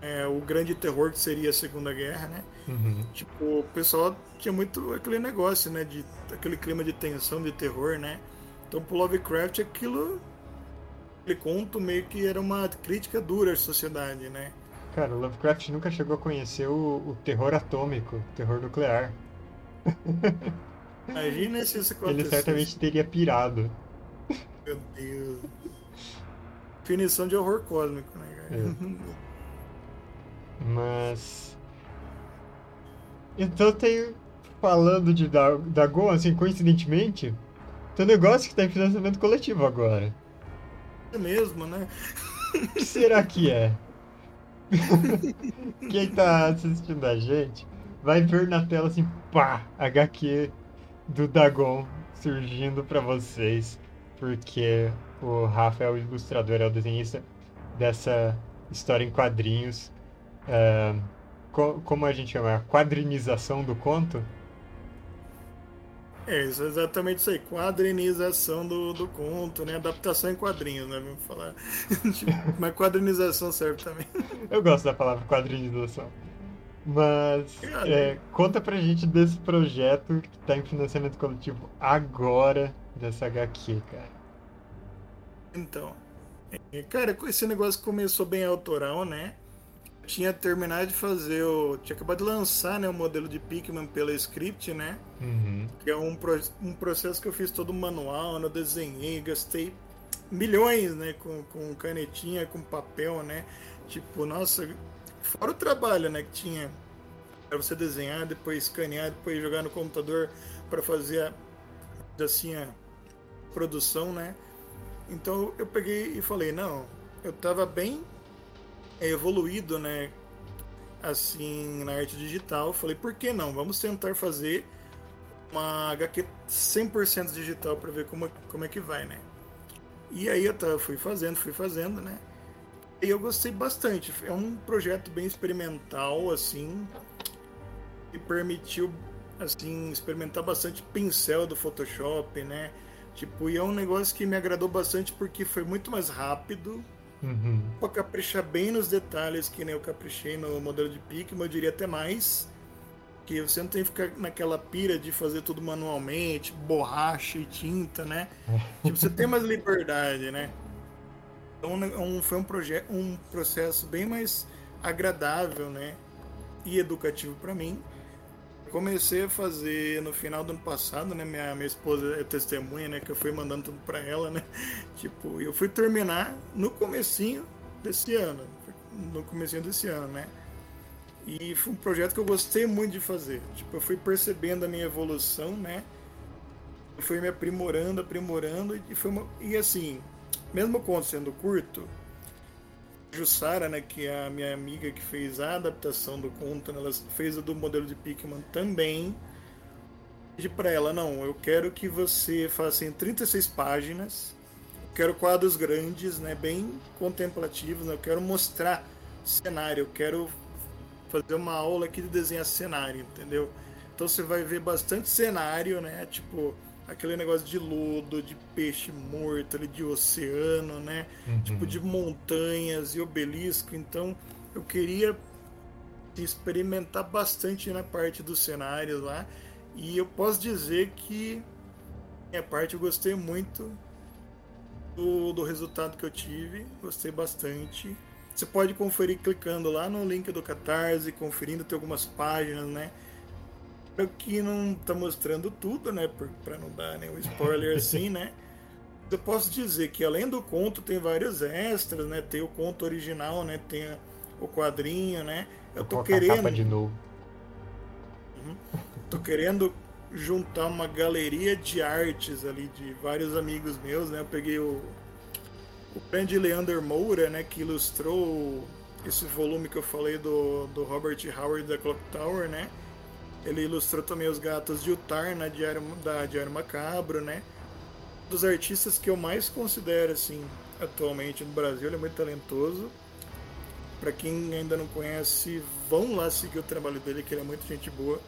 é, o grande terror que seria a segunda guerra né uhum. tipo o pessoal tinha muito aquele negócio né de aquele clima de tensão de terror né então pro Lovecraft aquilo ele conto meio que era uma crítica dura à sociedade né Cara, Lovecraft nunca chegou a conhecer o, o terror atômico, o terror nuclear. (laughs) Imagina se isso acontecesse. Ele certamente teria pirado. Meu Deus. Definição de horror cósmico, né, cara? É. (laughs) Mas. Então tem. Falando de Dagon, assim, coincidentemente, tem um negócio que tá em financiamento coletivo agora. Mesmo, né? O que será que é? (laughs) Quem tá assistindo a gente vai ver na tela assim, pá, HQ do Dagon surgindo para vocês, porque o Rafa é o ilustrador, é o desenhista dessa história em quadrinhos. Uh, co como a gente chama? A quadrinização do conto? É, isso, exatamente isso aí. Quadrinização do, do conto, né? Adaptação em quadrinhos, né? Vamos falar. (laughs) Mas quadrinização serve também. Eu gosto da palavra quadrinização. Mas é, conta pra gente desse projeto que tá em financiamento coletivo agora dessa HQ, cara. Então, é, cara, esse negócio começou bem autoral, né? Tinha terminado de fazer o. Tinha acabado de lançar né, o modelo de Pikmin pela script, né? Uhum. Que é um, um processo que eu fiz todo manual, eu desenhei, gastei milhões, né? Com, com canetinha, com papel, né? Tipo, nossa, fora o trabalho, né? Que tinha para você desenhar, depois escanear, depois jogar no computador para fazer a, assim, a produção, né? Então eu peguei e falei, não, eu tava bem é evoluído, né? Assim, na arte digital. Falei, por que não? Vamos tentar fazer uma HQ 100% digital para ver como, como é que vai, né? E aí eu fui fazendo, fui fazendo, né? E eu gostei bastante. É um projeto bem experimental, assim, e permitiu, assim, experimentar bastante pincel do Photoshop, né? Tipo, e é um negócio que me agradou bastante porque foi muito mais rápido. Uhum. Pra caprichar bem nos detalhes, que nem eu caprichei no modelo de Pikmin, eu diria até mais. Que você não tem que ficar naquela pira de fazer tudo manualmente, borracha e tinta, né? tipo, você tem mais liberdade, né? Então um, foi um, projeto, um processo bem mais agradável, né? E educativo para mim. Comecei a fazer no final do ano passado, né? Minha, minha esposa é testemunha, né? Que eu fui mandando tudo para ela, né? (laughs) Tipo, eu fui terminar no comecinho desse ano. No comecinho desse ano, né? E foi um projeto que eu gostei muito de fazer. Tipo, eu fui percebendo a minha evolução, né? Eu fui me aprimorando, aprimorando e foi uma... e assim, mesmo o conto sendo curto, Jussara, né, que é a minha amiga que fez a adaptação do conto, né, ela fez a do modelo de Pikmin também. Pedi para ela, não, eu quero que você faça em 36 páginas. Quero quadros grandes, né, bem contemplativos, né, eu quero mostrar cenário, eu quero fazer uma aula aqui de desenhar cenário, entendeu? Então você vai ver bastante cenário, né? Tipo, aquele negócio de lodo, de peixe morto, ali, de oceano, né? Uhum. Tipo de montanhas e obelisco. Então eu queria experimentar bastante na parte dos cenários lá. E eu posso dizer que minha parte eu gostei muito do, do resultado que eu tive, gostei bastante. Você pode conferir clicando lá no link do Catarse, conferindo, tem algumas páginas, né? Que não tá mostrando tudo, né? Para não dar nenhum spoiler assim, (laughs) né? Eu posso dizer que além do conto tem vários extras, né? Tem o conto original, né? Tem o quadrinho, né? Eu tô querendo. capa de novo. Uhum. Tô querendo juntar uma galeria de artes ali de vários amigos meus, né? Eu peguei o, o grande Leander Moura, né? Que ilustrou esse volume que eu falei do, do Robert Howard da Clock Tower, né? Ele ilustrou também os gatos de Utar na Diário, da Diário Macabro, né? Dos artistas que eu mais considero, assim, atualmente no Brasil, ele é muito talentoso. Para quem ainda não conhece, vão lá seguir o trabalho dele, que ele é muito gente boa.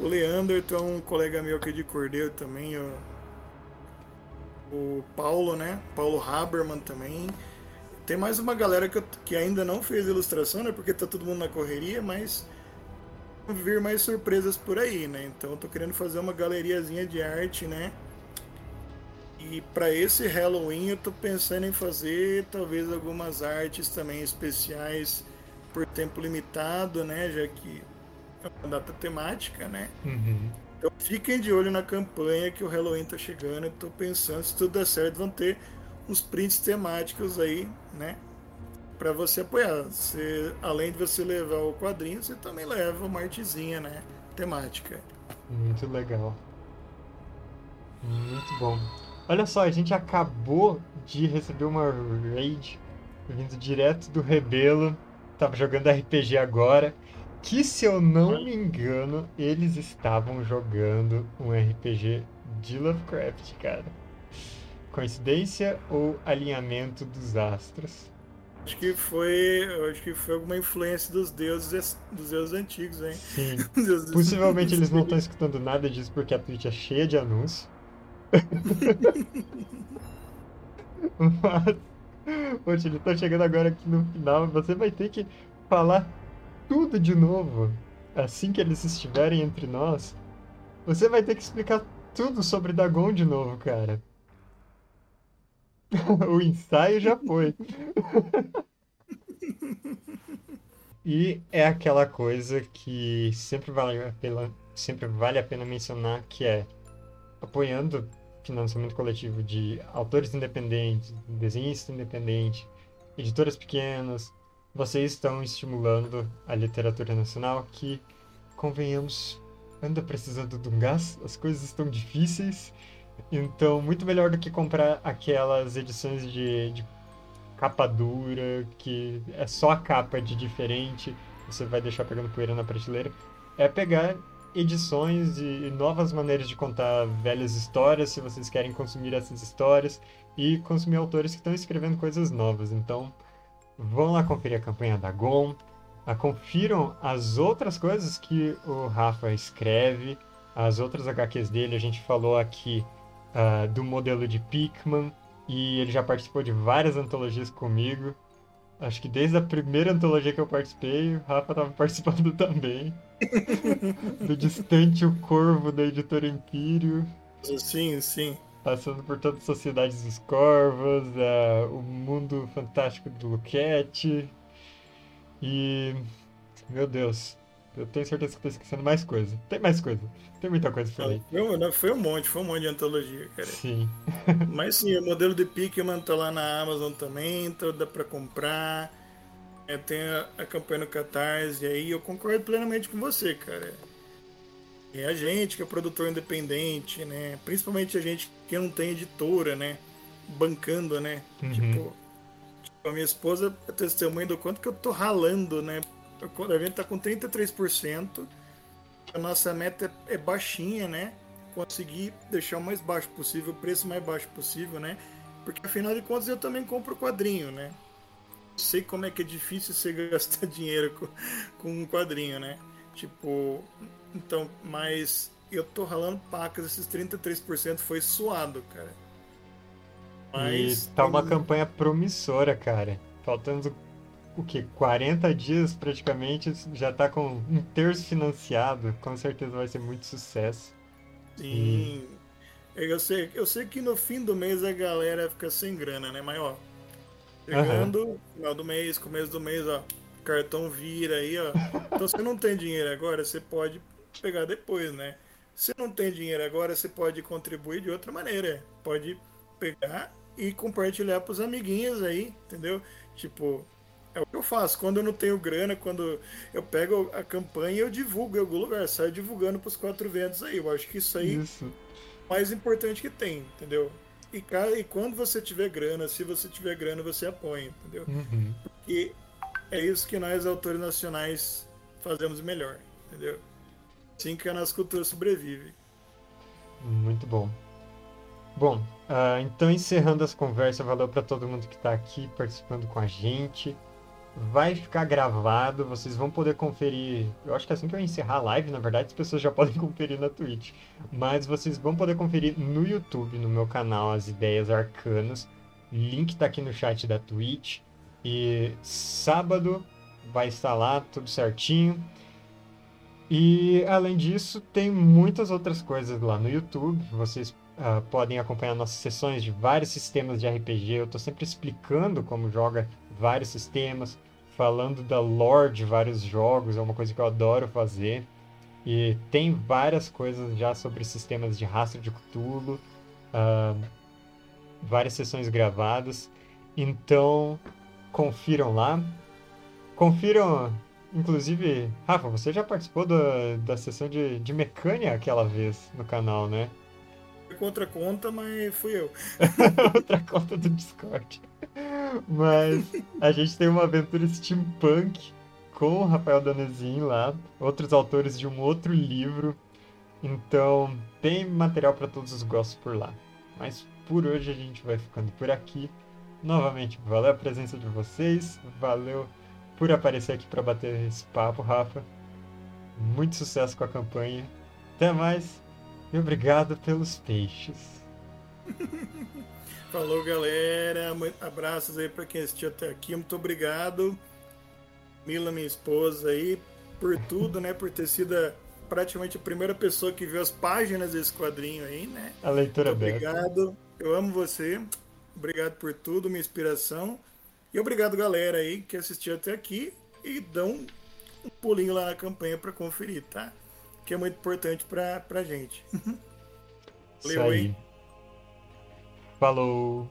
O Leandro, então, um colega meu aqui de Cordeiro também, o, o Paulo, né? Paulo Haberman também. Tem mais uma galera que, eu, que ainda não fez ilustração, né? Porque tá todo mundo na correria, mas vir mais surpresas por aí, né? Então eu tô querendo fazer uma galeriazinha de arte, né? E para esse Halloween eu tô pensando em fazer talvez algumas artes também especiais por tempo limitado, né? Já que é uma data temática, né? Uhum. Então fiquem de olho na campanha que o Halloween tá chegando. Eu tô pensando, se tudo der certo, vão ter uns prints temáticos aí, né? Para você apoiar. Você, além de você levar o quadrinho, você também leva uma artezinha, né? Temática. Muito legal. Muito bom. Olha só, a gente acabou de receber uma raid vindo direto do Rebelo. Tava jogando RPG agora. Que se eu não me engano, eles estavam jogando um RPG de Lovecraft, cara. Coincidência ou alinhamento dos astros? Acho que foi, acho que foi alguma influência dos deuses, dos deuses antigos, hein? Sim. (laughs) Possivelmente eles não estão escutando nada disso porque a Twitch é cheia de anúncios. (laughs) Mas, poxa, eles estão chegando agora aqui no final. Você vai ter que falar tudo de novo. Assim que eles estiverem entre nós, você vai ter que explicar tudo sobre Dagon de novo, cara. (laughs) o ensaio já foi. (laughs) e é aquela coisa que sempre vale a pena, sempre vale a pena mencionar que é apoiando financiamento coletivo de autores independentes, desenhistas independentes, editoras pequenas, vocês estão estimulando a literatura nacional que, convenhamos, anda precisando de um gás, as coisas estão difíceis então, muito melhor do que comprar aquelas edições de, de capa dura, que é só a capa de diferente, você vai deixar pegando poeira na prateleira. É pegar edições e novas maneiras de contar velhas histórias, se vocês querem consumir essas histórias e consumir autores que estão escrevendo coisas novas. Então, vão lá conferir a campanha da GOM, confiram as outras coisas que o Rafa escreve, as outras HQs dele. A gente falou aqui uh, do modelo de Pikman e ele já participou de várias antologias comigo. Acho que desde a primeira antologia que eu participei, o Rafa estava (laughs) participando também. (laughs) do Distante o Corvo da editora Empírio. Sim, sim. Passando por todas as sociedades dos corvos, uh, o mundo fantástico do Luquete. E. Meu Deus, eu tenho certeza que estou esquecendo mais coisa. Tem mais coisa. Tem muita coisa por aí. Foi, foi um monte, foi um monte de antologia, cara. Sim. (laughs) Mas sim, o modelo de Pikmin tá lá na Amazon também, tá, dá para comprar. É, tem a, a, campanha no Catarse, e aí eu concordo plenamente com você, cara. É a gente que é produtor independente, né? Principalmente a gente que não tem editora, né? Bancando, né? Uhum. Tipo, tipo, a minha esposa é testemunha do quanto que eu tô ralando, né? A gente tá com 33%. A nossa meta é baixinha, né? Conseguir deixar o mais baixo possível, o preço mais baixo possível, né? Porque afinal de contas eu também compro quadrinho, né? Sei como é que é difícil você (laughs) gastar dinheiro com, com um quadrinho, né? Tipo, então, mas eu tô ralando pacas, esses 33% foi suado, cara. Mas. E tá uma campanha promissora, cara. Faltando o que? 40 dias praticamente, já tá com um terço financiado. Com certeza vai ser muito sucesso. Sim. E... Eu sei, eu sei que no fim do mês a galera fica sem grana, né? Mas ó, chegando uhum. final do mês, começo do mês, ó, cartão vira aí, ó. Então você não tem dinheiro agora, você pode pegar depois, né? Se não tem dinheiro agora, você pode contribuir de outra maneira. Pode pegar e compartilhar pros amiguinhos aí, entendeu? Tipo, é o que eu faço. Quando eu não tenho grana, quando eu pego a campanha eu divulgo em algum lugar, saio divulgando para os quatro ventos aí. Eu acho que isso aí isso. é mais importante que tem, entendeu? E, cara, e quando você tiver grana, se você tiver grana, você apoia, entendeu? Uhum. Porque é isso que nós, autores nacionais, fazemos melhor, entendeu? Assim que a nossa cultura sobrevive. Muito bom. Bom, uh, então encerrando as conversas, valeu para todo mundo que está aqui participando com a gente vai ficar gravado, vocês vão poder conferir. Eu acho que assim que eu encerrar a live, na verdade, as pessoas já (laughs) podem conferir na Twitch. Mas vocês vão poder conferir no YouTube, no meu canal, As Ideias Arcanas. Link tá aqui no chat da Twitch. E sábado vai estar lá, tudo certinho. E além disso, tem muitas outras coisas lá no YouTube. Vocês uh, podem acompanhar nossas sessões de vários sistemas de RPG. Eu estou sempre explicando como joga vários sistemas, falando da lore de vários jogos, é uma coisa que eu adoro fazer. E tem várias coisas já sobre sistemas de rastro de Cthulhu, uh, várias sessões gravadas. Então, confiram lá. Confiram, inclusive, Rafa, você já participou da, da sessão de, de mecânica aquela vez no canal, né? Outra conta, mas fui eu. (laughs) Outra conta do Discord. Mas a gente tem uma aventura steampunk com o Rafael Danezinho lá, outros autores de um outro livro. Então, tem material para todos os gostos por lá. Mas por hoje a gente vai ficando por aqui. Novamente, valeu a presença de vocês, valeu por aparecer aqui para bater esse papo, Rafa. Muito sucesso com a campanha. Até mais e obrigado pelos peixes. (laughs) Falou, galera. Abraços aí para quem assistiu até aqui. Muito obrigado. Mila, minha esposa aí, por tudo, né? Por ter sido praticamente a primeira pessoa que viu as páginas desse quadrinho aí, né? A leitura Muito Obrigado. Eu amo você. Obrigado por tudo, minha inspiração. E obrigado, galera aí que assistiu até aqui e dão um pulinho lá na campanha para conferir, tá? Que é muito importante pra, pra gente. Valeu, Isso aí. Hein? Falou!